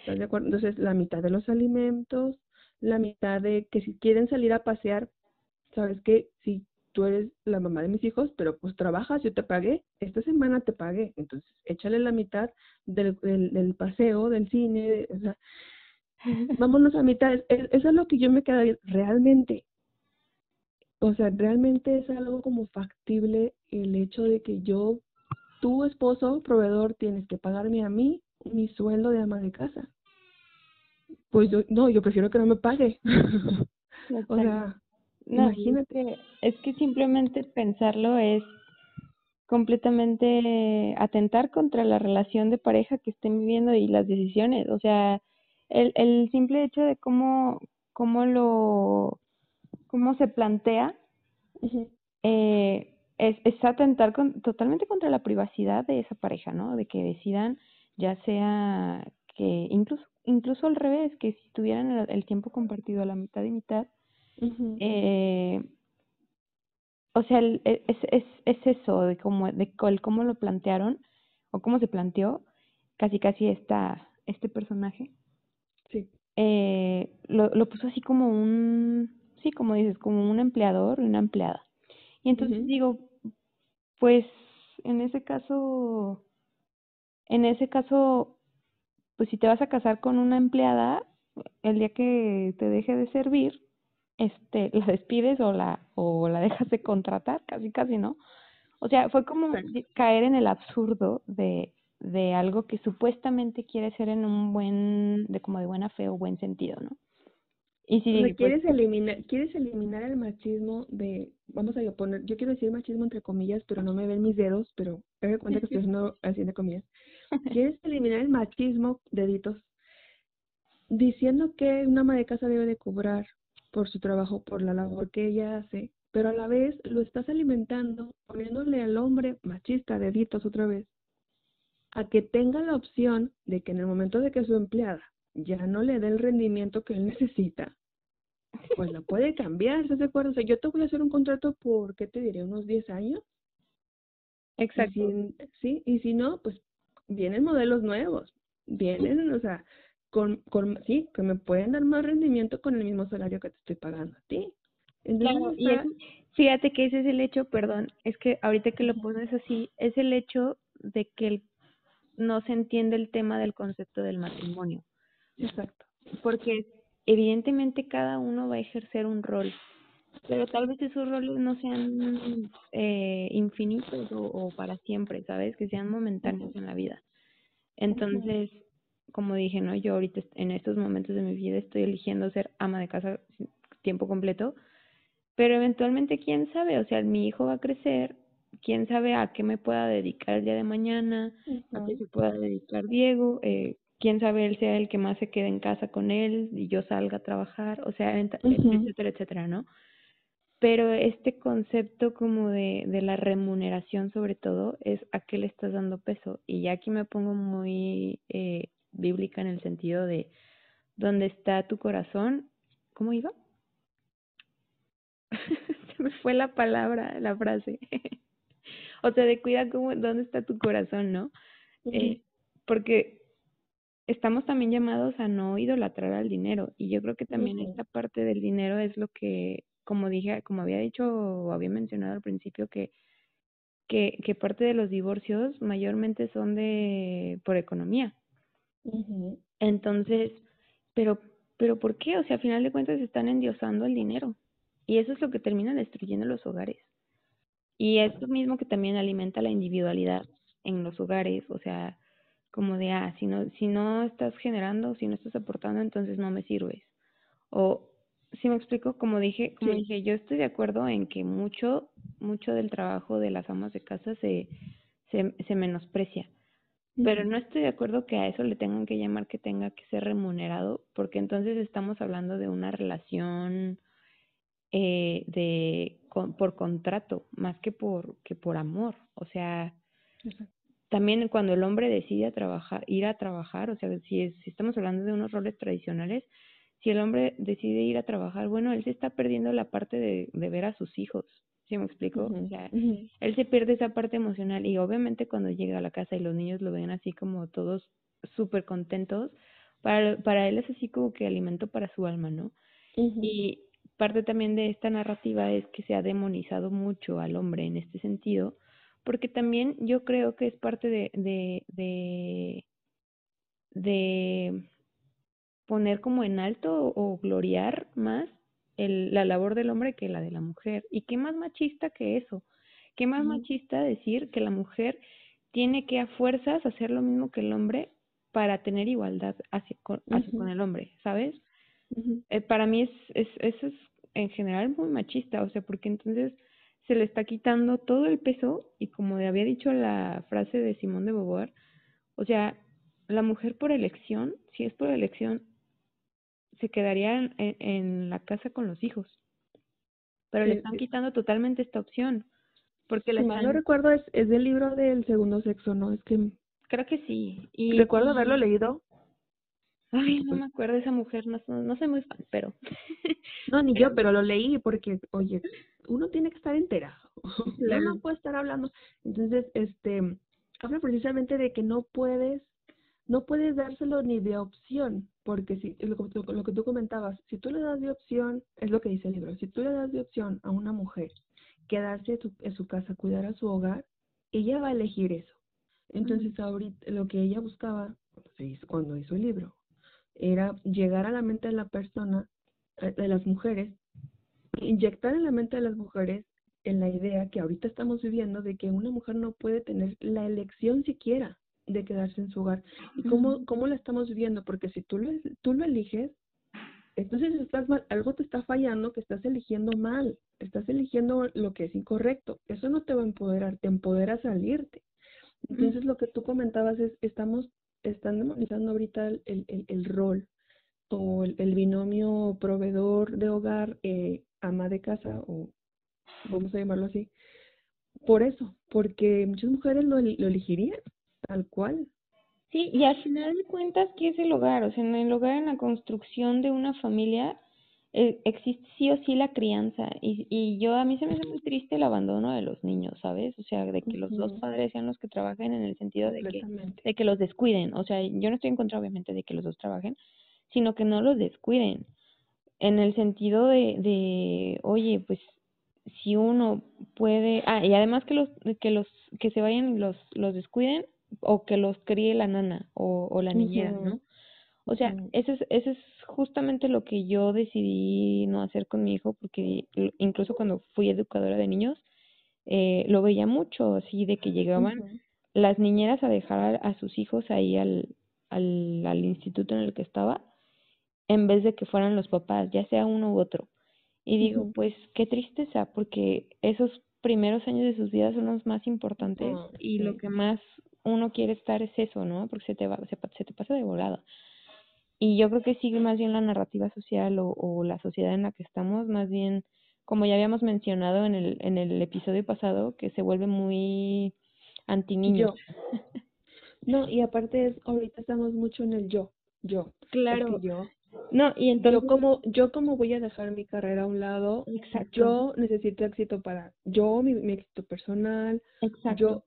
¿Estás de acuerdo? Entonces, la mitad de los alimentos, la mitad de que si quieren salir a pasear, sabes que si tú eres la mamá de mis hijos, pero pues trabajas, yo te pagué, esta semana te pagué, entonces échale la mitad del, del, paseo, del cine, o sea, [LAUGHS] vámonos a mitad, eso es lo que yo me quedaría realmente, o sea, realmente es algo como factible el hecho de que yo, tu esposo, proveedor, tienes que pagarme a mí mi sueldo de ama de casa. Pues yo, no, yo prefiero que no me pague. [LAUGHS] o sea, no, Imagínate. Es que, simplemente pensarlo es completamente atentar contra la relación de pareja que estén viviendo y las decisiones. O sea, el, el simple hecho de cómo, cómo lo, cómo se plantea, eh, es, es, atentar con, totalmente contra la privacidad de esa pareja, ¿no? De que decidan, ya sea que incluso, incluso al revés, que si tuvieran el, el tiempo compartido a la mitad y mitad, eh, o sea, es, es, es eso, de cómo, de cómo lo plantearon, o cómo se planteó, casi casi esta, este personaje. Sí. Eh, lo, lo puso así como un, sí, como dices, como un empleador y una empleada. Y entonces digo, pues en ese caso, en ese caso, pues si te vas a casar con una empleada, el día que te deje de servir, este, la despides o la, o la dejas de contratar, casi casi, ¿no? O sea, fue como caer en el absurdo de, de algo que supuestamente quiere ser en un buen, de como de buena fe o buen sentido, ¿no? Y si pues quieres eliminar, quieres eliminar el machismo de, vamos a poner, yo quiero decir machismo entre comillas, pero no me ven mis dedos, pero me cuenta que estoy [LAUGHS] haciendo, haciendo comillas. quieres eliminar el machismo, deditos, diciendo que una ama de casa debe de cobrar por su trabajo, por la labor que ella hace, pero a la vez lo estás alimentando poniéndole al hombre machista, deditos otra vez, a que tenga la opción de que en el momento de que su empleada ya no le dé el rendimiento que él necesita, pues la puede cambiar, ¿estás de acuerdo? O sea, yo te voy a hacer un contrato por, ¿qué te diré? ¿Unos 10 años? Exacto. sí, y si no, pues vienen modelos nuevos, vienen, o sea, con, con, sí, que me pueden dar más rendimiento con el mismo salario que te estoy pagando a ti. claro, y fíjate que ese es el hecho, perdón, es que ahorita que lo pones así, es el hecho de que no se entiende el tema del concepto del matrimonio. Exacto. Porque evidentemente cada uno va a ejercer un rol, pero tal vez esos roles no sean eh, infinitos o, o, para siempre, ¿sabes? Que sean momentáneos en la vida. Entonces, como dije, ¿no? Yo ahorita en estos momentos de mi vida estoy eligiendo ser ama de casa tiempo completo, pero eventualmente, quién sabe, o sea, mi hijo va a crecer, quién sabe a qué me pueda dedicar el día de mañana, a qué se pueda dedicar Diego, eh, quién sabe él sea el que más se quede en casa con él y yo salga a trabajar, o sea, etcétera, etcétera, ¿no? Pero este concepto como de, de la remuneración sobre todo es a qué le estás dando peso. Y ya aquí me pongo muy eh, bíblica en el sentido de dónde está tu corazón. ¿Cómo iba? [LAUGHS] Se me fue la palabra, la frase. [LAUGHS] o sea, de cuida cómo, dónde está tu corazón, ¿no? eh, porque estamos también llamados a no idolatrar al dinero y yo creo que también esta parte del dinero es lo que, como dije, como había dicho o había mencionado al principio que que, que parte de los divorcios mayormente son de por economía. Entonces, pero, pero ¿por qué? O sea, al final de cuentas están endiosando el dinero. Y eso es lo que termina destruyendo los hogares. Y es lo mismo que también alimenta la individualidad en los hogares, o sea, como de, ah, si no, si no estás generando, si no estás aportando, entonces no me sirves. O si me explico, como dije, como dije, yo estoy de acuerdo en que mucho, mucho del trabajo de las amas de casa se, se, se menosprecia. Pero no estoy de acuerdo que a eso le tengan que llamar que tenga que ser remunerado, porque entonces estamos hablando de una relación eh, de por contrato más que por que por amor. O sea, también cuando el hombre decide trabajar, ir a trabajar, o sea, si, si estamos hablando de unos roles tradicionales, si el hombre decide ir a trabajar, bueno, él se está perdiendo la parte de, de ver a sus hijos, ¿sí me explico? o sea, él se pierde esa parte emocional y obviamente cuando llega a la casa y los niños lo ven así como todos súper contentos, para, para él es así como que alimento para su alma, ¿no? Y parte también de esta narrativa es que se ha demonizado mucho al hombre en este sentido, porque también yo creo que es parte de, de, de, de poner como en alto o, gloriar más el, la labor del hombre que la de la mujer. ¿Y qué más machista que eso? ¿Qué más machista decir que la mujer tiene que a fuerzas hacer lo mismo que el hombre para tener igualdad hacia con, con el hombre, ¿sabes? eh, para mí es, es, eso es en general muy machista, o sea, porque entonces se le está quitando todo el peso y como había dicho la frase de Simón de Beauvoir, o sea, la mujer por elección, si es por elección, se quedaría en, en la casa con los hijos. Pero le están quitando totalmente esta opción. Porque si mal no recuerdo, es, es del libro del segundo sexo, ¿no? Es que... Creo que sí. Y, recuerdo haberlo leído. Ay, no me acuerdo de esa mujer, no, no soy muy fan, pero... no, [LAUGHS] ni yo, pero lo leí porque, oye, uno tiene que estar entera. [LAUGHS] Claro. no puede estar hablando. Entonces, este, habla precisamente de que no puedes no puedes dárselo ni de opción, porque si lo, lo que tú comentabas, si tú le das de opción, es lo que dice el libro, si tú le das de opción a una mujer quedarse en su casa, cuidar a su hogar, ella va a elegir eso. Entonces, ahorita lo que ella buscaba cuando hizo el libro era llegar a la mente de la persona, eh, de las mujeres, inyectar en la mente de las mujeres en la idea que ahorita estamos viviendo de que una mujer no puede tener la elección siquiera de quedarse en su hogar. ¿Y cómo, cómo la estamos viviendo? Porque si tú lo, tú lo eliges, entonces estás mal, algo te está fallando, que estás eligiendo mal, estás eligiendo lo que es incorrecto. Eso no te va a empoderar, te empodera a salirte. Entonces lo que tú comentabas es, estamos, están demonizando ahorita el, el, el rol o el, el, binomio proveedor de hogar, eh, ama de casa, o vamos a llamarlo así, por eso, porque muchas mujeres lo, lo elegirían, Tal cual. Sí, y al final de cuentas, ¿qué es el hogar? O sea, en el hogar, en la construcción de una familia, eh, existe sí o sí la crianza. Y, y yo, a mí se me hace muy triste el abandono de los niños, ¿sabes? O sea, de que los dos padres sean los que trabajen en el sentido de que, de que los descuiden. O sea, yo no estoy en contra, obviamente, de que los dos trabajen, sino que no los descuiden. En el sentido de, de oye, pues si uno puede, ah, y además que los que los que se vayan los los descuiden o que los críe la nana o, o la niñera, ¿no? O sea, eso es, eso es justamente lo que yo decidí no hacer con mi hijo, porque incluso cuando fui educadora de niños, eh, lo veía mucho, así de que llegaban las niñeras a dejar a, sus hijos ahí al, al, al instituto en el que estaba, en vez de que fueran los papás, ya sea uno u otro. Y digo, pues qué tristeza, porque esos primeros años de sus vidas son los más importantes y lo que más uno quiere estar es eso, ¿no? Porque se te va, se, se te pasa de volada. Y yo creo que sigue más bien la narrativa social o, o, la sociedad en la que estamos, más bien, como ya habíamos mencionado en el, en el episodio pasado, que se vuelve muy anti niño. No, y aparte es, ahorita estamos mucho en el yo, yo. Claro. yo. No, y entonces... Yo como, yo como voy a dejar mi carrera a un lado, Exacto. yo necesito éxito para yo, mi, mi éxito personal. Exacto. Yo,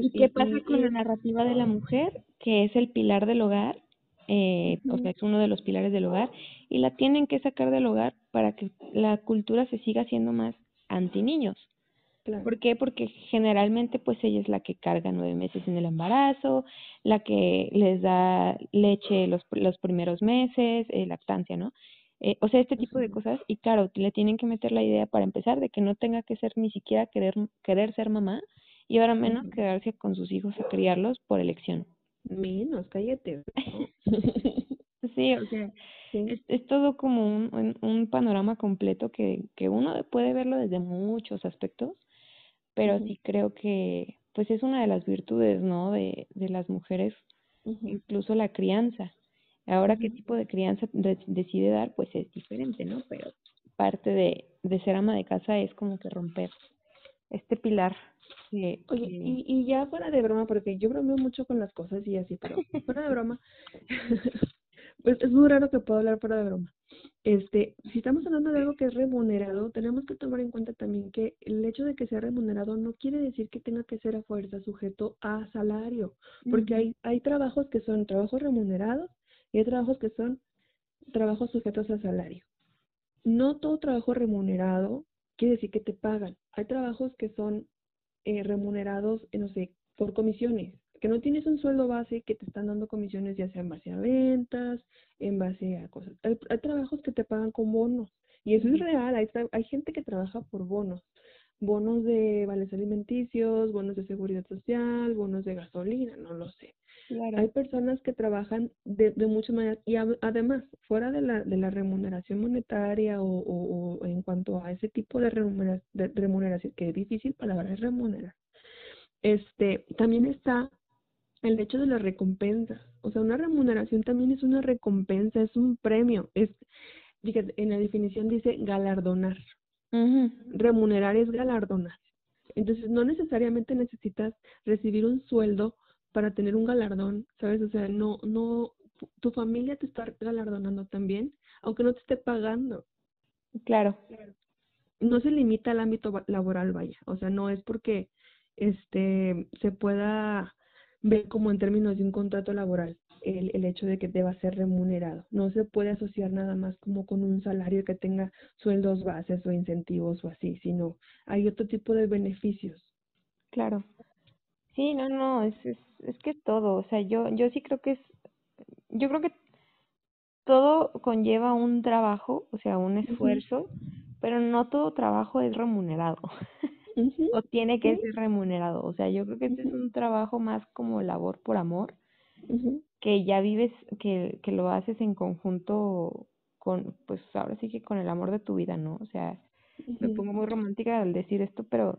¿Y qué pasa con la narrativa de la mujer, que es el pilar del hogar? Eh, O sea, es uno de los pilares del hogar, y la tienen que sacar del hogar para que la cultura se siga haciendo más anti niños. Claro. ¿Por qué? Porque generalmente pues ella es la que carga nueve meses en el embarazo, la que les da leche los, los primeros meses, eh, lactancia, ¿no? Eh, o sea, este tipo de cosas, y claro, le tienen que meter la idea para empezar de que no tenga que ser ni siquiera querer, querer ser mamá, y ahora menos quedarse con sus hijos a criarlos por elección. Menos, cállate. [LAUGHS] sí, o sea, es, es, todo como un, un panorama completo que, que uno puede verlo desde muchos aspectos, pero sí creo que pues es una de las virtudes, ¿no? De, de las mujeres, incluso la crianza. Ahora, ¿qué tipo de crianza decide dar? Pues es diferente, ¿no? Pero parte de, de ser ama de casa es como que romper este pilar. Oye, y, y ya fuera de broma, porque yo bromeo mucho con las cosas y así, pero fuera de broma, [LAUGHS] pues es muy raro que pueda hablar fuera de broma. Este, si estamos hablando de algo que es remunerado, tenemos que tomar en cuenta también que el hecho de que sea remunerado no quiere decir que tenga que ser a fuerza sujeto a salario, porque hay, hay trabajos que son trabajos remunerados y hay trabajos que son trabajos sujetos a salario. No todo trabajo remunerado quiere decir que te pagan. Hay trabajos que son eh, remunerados, eh, no sé, por comisiones, que no tienes un sueldo base que te están dando comisiones ya sea en base a ventas, en base a cosas. Hay, trabajos que te pagan con bonos y eso es real, hay, hay gente que trabaja por bonos, bonos de vales alimenticios, bonos de seguridad social, bonos de gasolina, no lo sé. Hay personas que trabajan de, de muchas maneras y además, fuera de la, de la remuneración monetaria o, o, en cuanto a ese tipo de, de remuneración, que es difícil palabra es remunerar, este, también está el hecho de la recompensa. O sea, una remuneración también es una recompensa, es un premio. Es, fíjate, en la definición dice galardonar. Remunerar es galardonar. Entonces, no necesariamente necesitas recibir un sueldo para tener un galardón, ¿sabes? O sea, no, no, tu familia te está galardonando también, aunque no te esté pagando. Claro. No se limita al ámbito laboral, vaya. O sea, no es porque este se pueda ver como en términos de un contrato laboral el, el hecho de que deba ser remunerado. No se puede asociar nada más como con un salario que tenga sueldos bases o incentivos o así, sino hay otro tipo de beneficios. Claro. Sí, no, no, es, es, es que es todo, o sea, yo, yo sí creo que es, yo creo que todo conlleva un trabajo, o sea, un esfuerzo, pero no todo trabajo es remunerado. [LAUGHS] o tiene que ser remunerado. O sea, yo creo que este es un trabajo más como labor por amor, que ya vives, que, que lo haces en conjunto con, pues ahora sí que con el amor de tu vida, ¿no? O sea, me pongo muy romántica al decir esto, pero,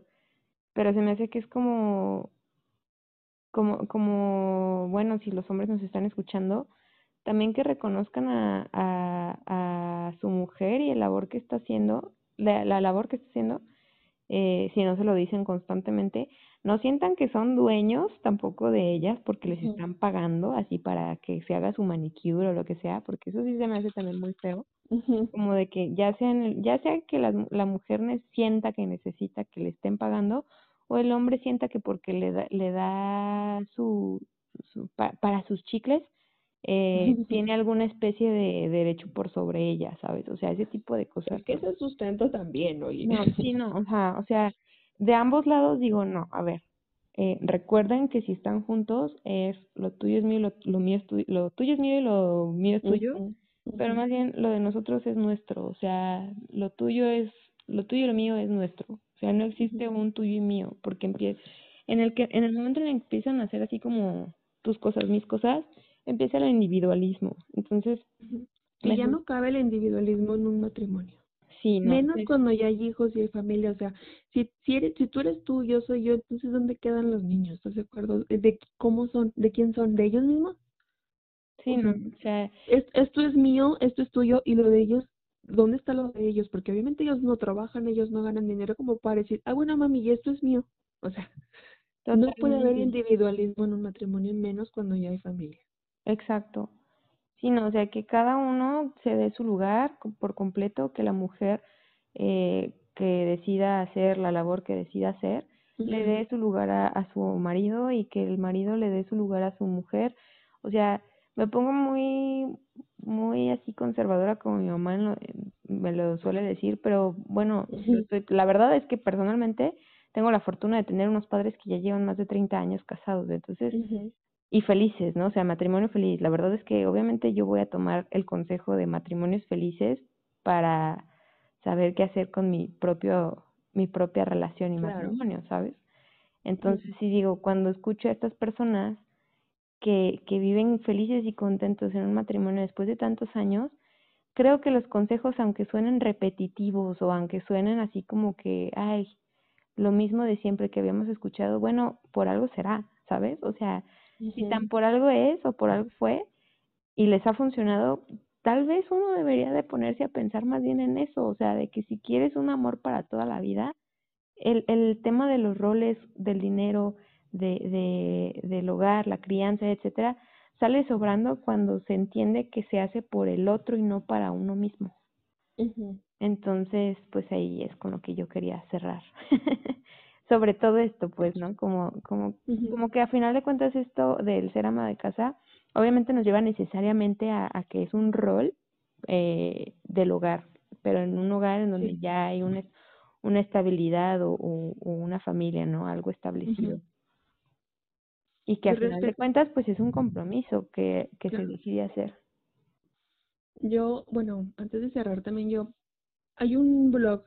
pero se me hace que es como como, como, bueno, si los hombres nos están escuchando, también que reconozcan a, a, a su mujer y el labor que está haciendo, la, la labor que está haciendo, eh, si no se lo dicen constantemente, no sientan que son dueños tampoco de ellas porque les están pagando así para que se haga su manicure o lo que sea, porque eso sí se me hace también muy feo, como de que ya sean, ya sea que la, la mujer sienta que necesita que le estén pagando o el hombre sienta que porque le da, le da su, su para sus chicles eh, [LAUGHS] tiene alguna especie de derecho por sobre ella, ¿sabes? O sea, ese tipo de cosas. Es que ese sustento también, oye. No, sí, no, o sea, o sea, de ambos lados digo, no, a ver, eh, recuerden que si están juntos es lo tuyo es mío, lo, lo mío es tuyo, lo tuyo es mío y lo mío es tuyo, pero más bien lo de nosotros es nuestro, o sea, lo tuyo es, lo tuyo y lo mío es nuestro, sea, no existe un tuyo y mío, porque empieza, en el que, en el momento en el que empiezan a hacer así como tus cosas, mis cosas, empieza el individualismo. Entonces, y ya no cabe el individualismo en un matrimonio. Sí, Menos cuando ya hay hijos y hay familia, o sea, si si eres si tú eres tú, yo soy yo, entonces ¿dónde quedan los niños? ¿Estás de acuerdo? ¿De cómo son? ¿De quién son? ¿De ellos mismos? Sí, no, o sea, esto es mío, esto es tuyo y lo de ellos ¿dónde está lo de ellos? Porque obviamente ellos no trabajan, ellos no ganan dinero como para decir, ah, bueno, mami, y esto es mío. [LAUGHS] O sea, no puede haber individualismo en un matrimonio, menos cuando ya hay familia. Exacto. Sí, no, o sea, que cada uno se dé su lugar por completo, que la mujer eh, que decida hacer la labor que decida hacer, le dé su lugar a, a su marido y que el marido le dé su lugar a su mujer. O sea, me pongo muy, muy así conservadora como mi mamá me lo suele decir, pero bueno, la verdad es que personalmente tengo la fortuna de tener unos padres que ya llevan más de 30 años casados, entonces, y felices, ¿no? O sea, matrimonio feliz. La verdad es que obviamente yo voy a tomar el consejo de matrimonios felices para saber qué hacer con mi propio mi propia relación y matrimonio, ¿sabes? Entonces, sí digo, cuando escucho a estas personas que, que viven felices y contentos en un matrimonio después de tantos años, creo que los consejos, aunque suenen repetitivos o aunque suenen así como que, ay, lo mismo de siempre que habíamos escuchado, bueno, por algo será, ¿sabes? O sea, si tan por algo es o por algo fue y les ha funcionado, tal vez uno debería de ponerse a pensar más bien en eso, o sea, de que si quieres un amor para toda la vida, el, el tema de los roles, del dinero, de, de, del hogar, la crianza, etcétera, sale sobrando cuando se entiende que se hace por el otro y no para uno mismo. Entonces, pues ahí es con lo que yo quería cerrar. [LAUGHS] Sobre todo esto, pues, ¿no? Como, como, como que a final de cuentas esto del ser ama de casa, obviamente nos lleva necesariamente a, a que es un rol eh, del hogar, pero en un hogar en donde ya hay una, una estabilidad o, o, una familia, ¿no? Algo establecido. Y que a final de cuentas, pues es un compromiso que, que se decide hacer. Yo, bueno, antes de cerrar también yo, hay un blog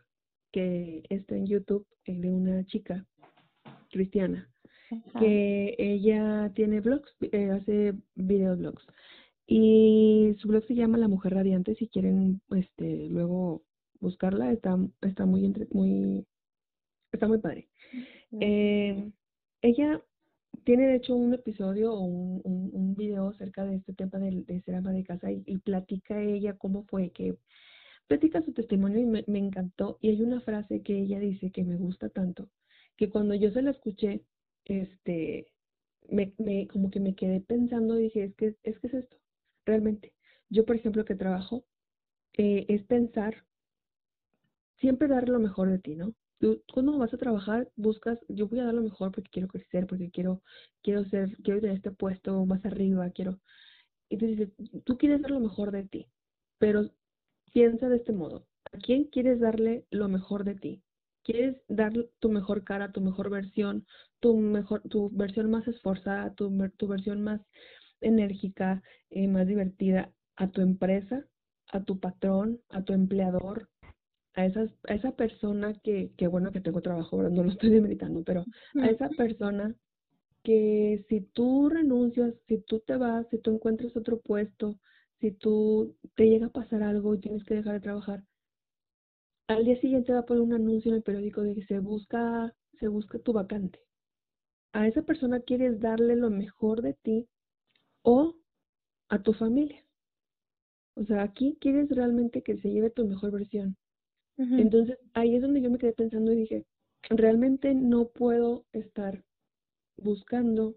que está en YouTube eh, de una chica cristiana que ella tiene blogs, eh, hace videoblogs y su blog se llama La Mujer Radiante. Si quieren, este, luego buscarla, está, está muy, entre, muy, está muy padre. Eh, ella tiene de hecho un episodio o un, un, video acerca de este tema de, ser ama de casa y, platica ella cómo fue que platica su testimonio y me, me, encantó. Y hay una frase que ella dice que me gusta tanto que cuando yo se la escuché este me, me como que me quedé pensando y dije es que es que es esto realmente yo por ejemplo que trabajo eh, es pensar siempre dar lo mejor de ti no tú cuando vas a trabajar buscas, yo voy a dar lo mejor porque quiero crecer, porque quiero, quiero ser, quiero tener este puesto más arriba, quiero. Y tú dices, tú quieres dar lo mejor de ti, pero piensa de este modo, ¿a quién quieres darle lo mejor de ti? ¿Quieres dar tu mejor cara, tu mejor versión, tu mejor, tu versión más esforzada, tu, tu versión más enérgica, más divertida a tu empresa, a tu patrón, a tu empleador, a, esas, a esa persona que, que bueno que tengo trabajo, no lo estoy demeritando, pero a esa persona que si tú renuncias, si tú te vas, si tú encuentras otro puesto, si tú te llega a pasar algo y tienes que dejar de trabajar, al día siguiente va a poner un anuncio en el periódico de que se busca, se busca tu vacante. A esa persona quieres darle lo mejor de ti o a tu familia. O sea, aquí quieres realmente que se lleve tu mejor versión. Entonces ahí es donde yo me quedé pensando y dije, realmente no puedo estar buscando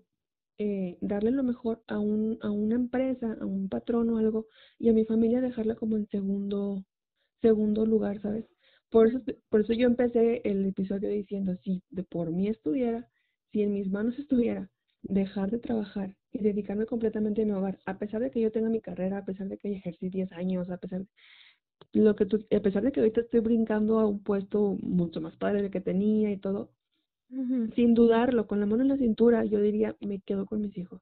eh, darle lo mejor a, un, a una empresa, a un patrón o algo, y a mi familia dejarla como en segundo, segundo lugar, ¿sabes? Por eso, por eso yo empecé el episodio diciendo, si de por mí estuviera, si en mis manos [LAUGHS] estuviera, dejar de trabajar y dedicarme completamente a mi hogar, a pesar de que yo tenga mi carrera, a pesar de que ejercí 10 años, a pesar de lo que tú, a pesar de que ahorita estoy brincando a un puesto mucho más padre del que tenía y todo, sin dudarlo, con la mano en la cintura, yo diría, me quedo con mis hijos,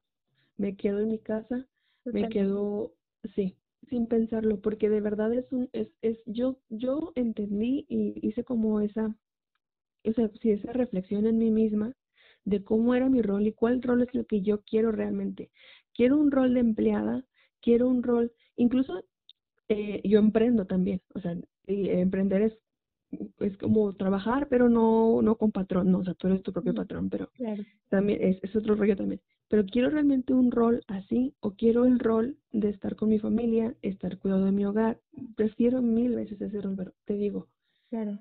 me quedo en mi casa, me quedo, sí, sin pensarlo, porque de verdad es un, es, es, yo, yo entendí y hice como esa, o sea, sí, esa reflexión en mí misma de cómo era mi rol y cuál rol es lo que yo quiero realmente. Quiero un rol de empleada, quiero un rol, incluso eh, yo emprendo también, o sea, emprender es, es como trabajar, pero no, no con patrón, no, o sea, tú eres tu propio patrón, pero también es, es otro rollo también. Pero quiero realmente un rol así, o quiero el rol de estar con mi familia, estar cuidado de mi hogar. Prefiero mil veces ese rol, pero te digo. Claro.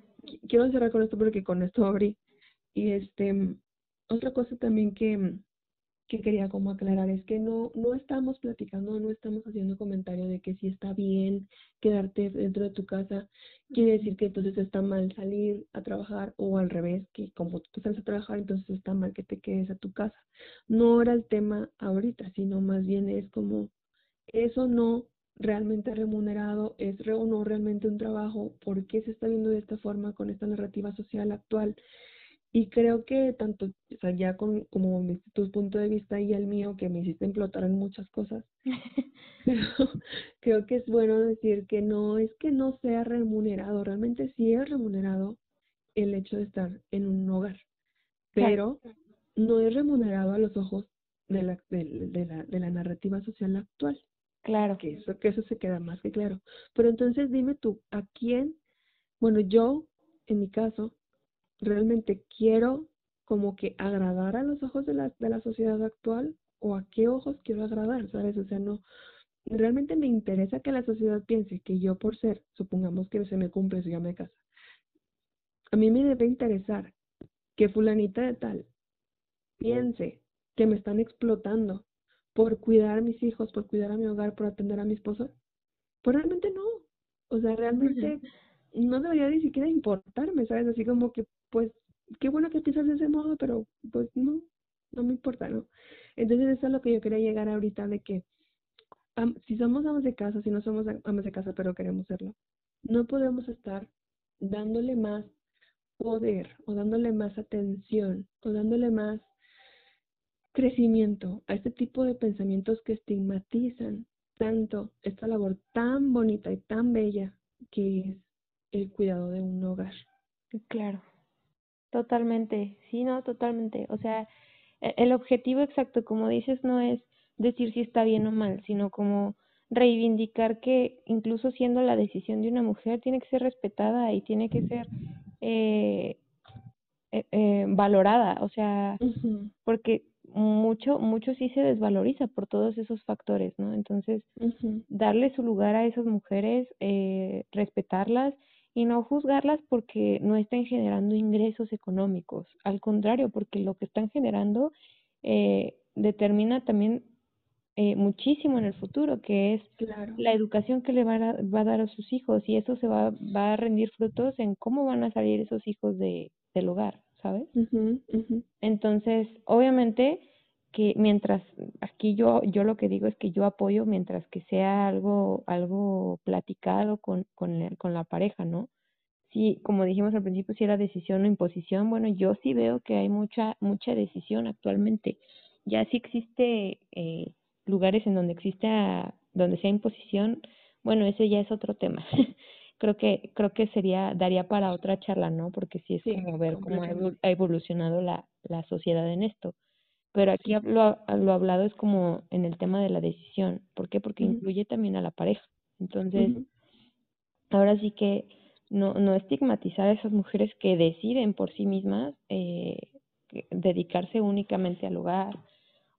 Quiero cerrar con esto porque con esto abrí. Y este, otra cosa también que, que quería como aclarar es que no, no estamos platicando, no estamos haciendo comentario de que si está bien quedarte dentro de tu casa, quiere decir que entonces está mal salir a trabajar o al revés, que como tú sales a trabajar, entonces está mal que te quedes a tu casa. No era el tema ahorita, sino más bien es como eso no realmente remunerado, es re o no realmente un trabajo, ¿por qué se está viendo de esta forma con esta narrativa social actual? Y creo que tanto, o sea, ya con, como tu punto de vista y el mío, que me hiciste implotar en muchas cosas, [LAUGHS] pero [LAUGHS] creo que es bueno decir que no es que no sea remunerado, realmente sí es remunerado el hecho de estar en un hogar, pero no es remunerado a los ojos de la, de, de la, de la narrativa social actual. Claro. Que eso, que eso se queda más que claro. Pero entonces dime tú, ¿a quién? Bueno, yo, en mi caso, realmente quiero como que agradar a los ojos de la, de la sociedad actual o a qué ojos quiero agradar, ¿sabes? O sea, no, realmente me interesa que la sociedad piense que yo por ser, supongamos que se me cumple su llama de casa, a mí me debe interesar que fulanita de tal piense que me están explotando por cuidar a mis hijos, por cuidar a mi hogar, por atender a mi esposo. Pues realmente no. O sea, realmente no debería ni siquiera importarme, ¿sabes? Así como que, pues, qué bueno que piensas de ese modo, pero pues no, no me importa, ¿no? Entonces eso es lo que yo quería llegar ahorita de que si somos amas de casa, si no somos amas de casa, pero queremos serlo, no podemos estar dándole más poder o dándole más atención o dándole más crecimiento a este tipo de pensamientos que estigmatizan tanto esta labor tan bonita y tan bella que es el cuidado de un hogar. Claro, totalmente, sí, no, totalmente. O sea, e, el objetivo exacto, como dices, no es decir si está bien o mal, sino como reivindicar que incluso siendo la decisión de una mujer tiene que ser respetada y tiene que ser eh, eh, eh valorada, o sea, porque mucho, mucho sí se desvaloriza por todos esos factores, ¿no? Entonces, darle su lugar a esas mujeres, eh, respetarlas y no juzgarlas porque no estén generando ingresos económicos, al contrario, porque lo que están generando eh, determina también eh, muchísimo en el futuro, que es la educación que le va a, va a, dar a sus hijos y eso se va, va a rendir frutos en cómo van a salir esos hijos de, del hogar. ¿sabes? Entonces, obviamente que mientras aquí yo yo lo que digo es que yo apoyo mientras que sea algo algo platicado con con, con la pareja, ¿no? Sí, como dijimos al principio, si era decisión o imposición, bueno, yo sí veo que hay mucha mucha decisión actualmente. Ya sí existe eh, lugares en donde existe donde sea imposición, bueno, ese ya es otro tema. [LAUGHS] creo que creo que sería daría para otra charla, ¿no? Porque sí es como ver cómo ha evolucionado la, la sociedad en esto. Pero aquí lo, lo hablado es como en el tema de la decisión. ¿Por qué? Porque incluye también a la pareja. Entonces, ahora sí que no, no estigmatizar a esas mujeres que deciden por sí mismas eh, dedicarse únicamente al hogar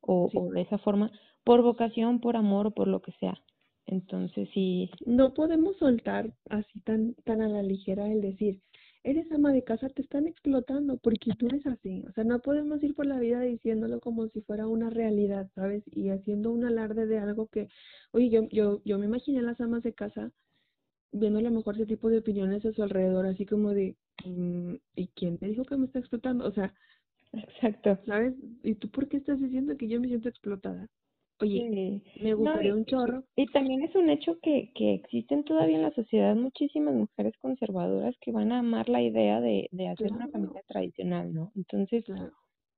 o, o de esa forma, por vocación, por amor o por lo que sea. Entonces sí. No podemos soltar así tan, tan a la ligera el decir, eres ama de casa, te están explotando porque tú eres así. O sea, no podemos ir por la vida diciéndolo como si fuera una realidad, ¿sabes? Y haciendo un alarde de algo que, oye, yo, yo, yo me imaginé a las amas de casa viendo a lo mejor ese tipo de opiniones a su alrededor, así como de, mm, ¿y quién te dijo que me está explotando? O sea, Exacto. ¿Sabes? ¿Y tú por qué estás diciendo que yo me siento explotada? Oye, me gustaría un chorro. Y, también es un hecho que, que existen todavía en la sociedad muchísimas mujeres conservadoras que van a amar la idea de, de hacer una familia tradicional, ¿no? Entonces,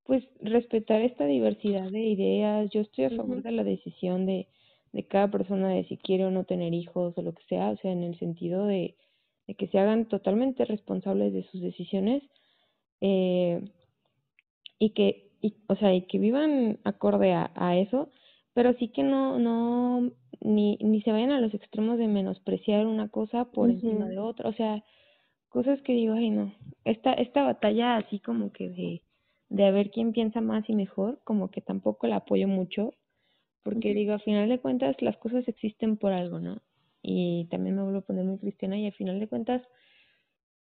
pues respetar esta diversidad de ideas. Yo estoy a favor de la decisión de, de cada persona de si quiere o no tener hijos o lo que sea, o sea, en el sentido de, de que se hagan totalmente responsables de sus decisiones eh, y que, y, o sea, y que vivan acorde a, a eso pero sí que no, no, ni, ni se vayan a los extremos de menospreciar una cosa por encima de otra, o sea, cosas que digo, ay no, esta, esta batalla así como que de, de a ver quién piensa más y mejor, como que tampoco la apoyo mucho, porque digo, al final de cuentas las cosas existen por algo, ¿no? Y también me vuelvo a poner muy cristiana y al final de cuentas,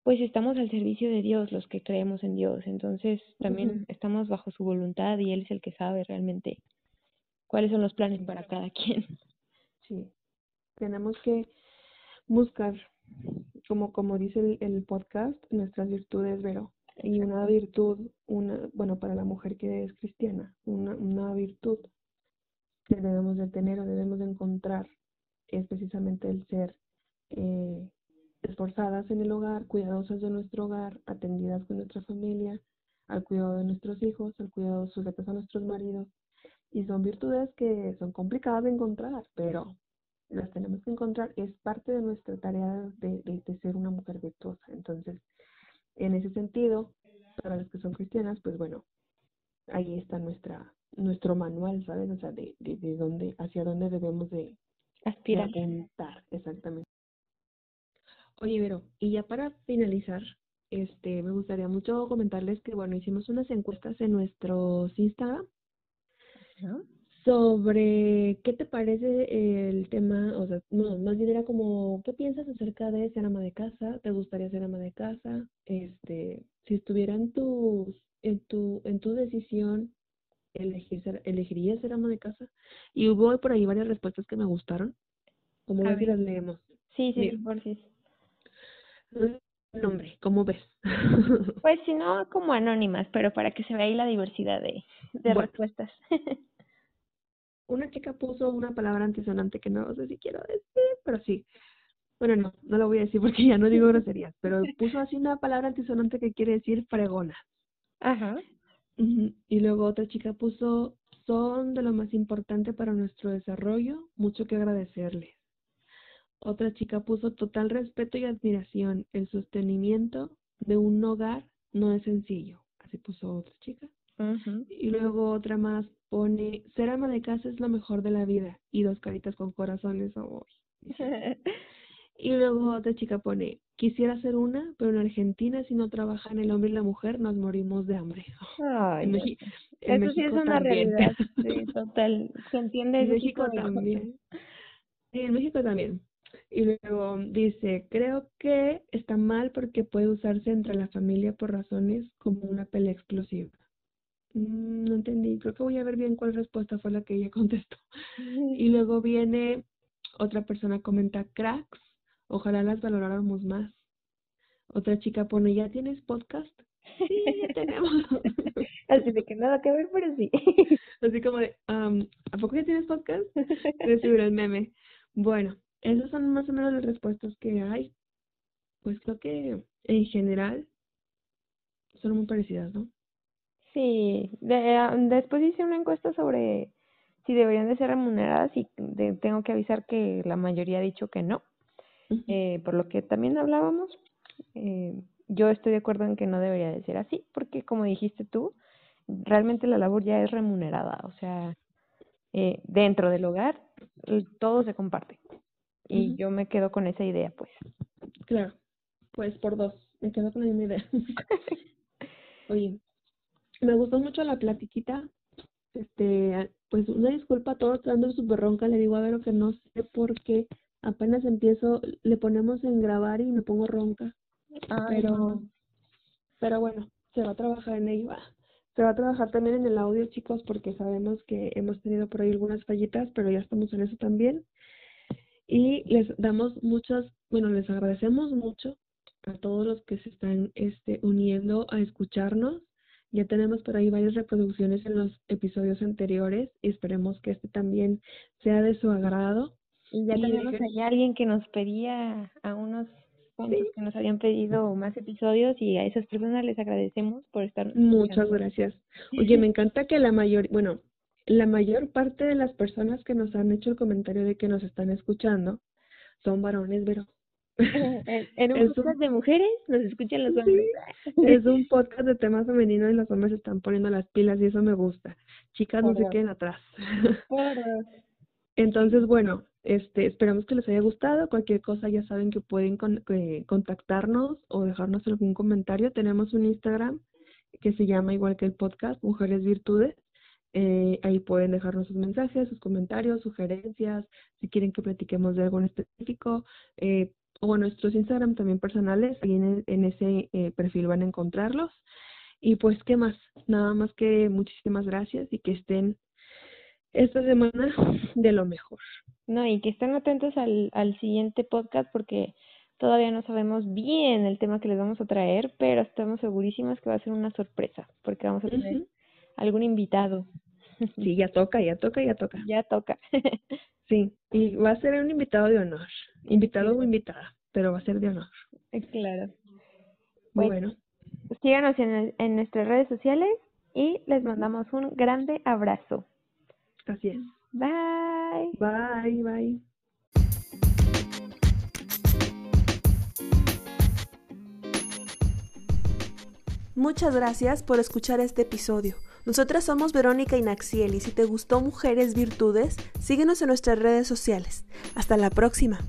pues estamos al servicio de Dios, los que creemos en Dios, entonces también estamos bajo su voluntad y Él es el que sabe realmente cuáles son los planes para cada quien. [LAUGHS] Sí, tenemos que buscar, como, como dice el, el podcast, nuestras virtudes, Vero. Y una virtud, una, bueno, para la mujer que es cristiana, una, una virtud que debemos de tener o debemos de encontrar es precisamente el ser eh, esforzadas en el hogar, cuidadosas de nuestro hogar, atendidas con nuestra familia, al cuidado de nuestros hijos, al cuidado sujetos a nuestros maridos, y son virtudes que son complicadas de encontrar, pero las tenemos que encontrar. Es parte de nuestra tarea de, de, ser una mujer virtuosa. Entonces, en ese sentido, para las que son cristianas, pues bueno, ahí está nuestra nuestro manual, ¿sabes? O sea, de, de, de dónde, hacia dónde debemos de, Aspirar. Apuntar, exactamente. Oye, Vero, y ya para finalizar, este, me gustaría mucho comentarles que, bueno, hicimos unas encuestas en nuestros Instagram sobre qué te parece el tema, o sea, no, más bien era como, ¿qué piensas acerca de ser ama de casa? ¿Te gustaría ser ama de casa? Este, si estuviera en tu, en tu, en tu decisión, elegir ser, ¿elegirías ser ama de casa? Y hubo por ahí varias respuestas que me gustaron. Como ves si las leemos. Sí, sí, por sí. Nombre, ¿cómo ves? pues si no, como anónimas, pero para que se vea ahí la diversidad de, de respuestas. [LAUGHS] una chica puso una palabra antisonante que no sé si quiero decir, pero sí. Bueno, no, no lo voy a decir porque ya no digo [LAUGHS] groserías, pero puso así una palabra antisonante que quiere decir fregona. Ajá. Y luego otra chica puso, son de lo más importante para nuestro desarrollo, mucho que agradecerles. Otra chica puso total respeto y admiración, el sostenimiento de un hogar no es sencillo. Así puso otra chica. Y luego otra más pone, ser ama de casa es lo mejor de la vida. Y dos caritas con corazones. Oh, [LAUGHS] y luego otra chica pone, quisiera ser una, pero en Argentina si no trabajan el hombre y la mujer nos morimos de hambre. [LAUGHS] en Eso sí es una realidad. [LAUGHS] Sí, total. Se entiende. En México también. en México también. Y luego dice, creo que está mal porque puede usarse entre la familia por razones como una pelea explosiva. Mm, no entendí, creo que voy a ver bien cuál respuesta fue la que ella [LAUGHS] contestó. Y luego viene otra persona comenta cracks, ojalá las valoráramos más. Otra chica pone, ¿ya tienes podcast? Sí, ya [LAUGHS] tenemos. [LAUGHS] Así de que nada que ver, pero sí. Así como de, ¿a poco ya tienes podcast? Recibir el meme. Bueno, esas son más o menos las respuestas que hay. Pues creo que en general son muy parecidas, ¿no? Sí, de, ah, después hice una encuesta sobre si deberían de ser remuneradas y tengo que avisar que la mayoría ha dicho que no, eh, por lo que también hablábamos. Eh, yo estoy de acuerdo en que no debería de ser así, porque como dijiste tú, realmente la labor ya es remunerada, o sea, eh, dentro del hogar todo se comparte. Y yo me quedo con esa idea, pues. Claro, pues por dos, me quedo con la misma idea. [LAUGHS] Oye, me gustó mucho la platiquita. Este, pues una disculpa a todos, ando súper ronca, le digo a Vero que no sé por qué apenas empiezo, le ponemos en grabar y me pongo ronca. pero, pero bueno, se va a trabajar en ello. Se va a trabajar también en el audio, chicos, porque sabemos que hemos tenido por ahí algunas fallitas, pero ya estamos en eso también. Y les damos muchas, bueno, les agradecemos mucho a todos los que se están este, uniendo a escucharnos. Ya tenemos por ahí varias reproducciones en los episodios anteriores y esperemos que este también sea de su agrado. Y ya tenemos ahí alguien que nos pedía a unos cuantos que nos habían pedido más episodios y a esas personas les agradecemos por estar. Muchas gracias. [LAUGHS] Oye, me encanta que la mayor, bueno, la mayor parte de las personas que nos han hecho el comentario de que nos están escuchando son varones, pero [LAUGHS] en, un podcast de mujeres nos escuchan los hombres. es un podcast de temas femeninos y los hombres están poniendo las pilas y eso me gusta. Chicas, no se queden atrás. [LAUGHS] Entonces, bueno, este, esperamos que les haya gustado. Cualquier cosa ya saben que pueden eh, contactarnos o dejarnos algún comentario. Tenemos un Instagram que se llama igual que el podcast, Mujeres Virtudes. Eh, ahí pueden dejarnos sus mensajes, sus comentarios, sugerencias, si quieren que platiquemos de algo en específico, eh, o nuestros Instagram también personales, ahí en, ese eh, perfil van a encontrarlos. Y pues, ¿qué más? Nada más que muchísimas gracias y que estén esta semana de lo mejor. No, y que estén atentos al, al siguiente podcast porque todavía no sabemos bien el tema que les vamos a traer, pero estamos segurísimas que va a ser una sorpresa porque vamos a tener algún invitado. Sí, ya toca, ya toca, ya toca. [LAUGHS] Ya toca. [LAUGHS] sí, y va a ser un invitado de honor. Invitado o invitada, pero va a ser de honor. Eh, claro. Muy bueno. Síganos en, en nuestras redes sociales y les mandamos un grande abrazo. Así es. Bye. Bye, bye. Muchas gracias por escuchar este episodio. Nosotras somos Verónica y Naxiel y si te gustó Mujeres Virtudes, síguenos en nuestras redes sociales. Hasta la próxima.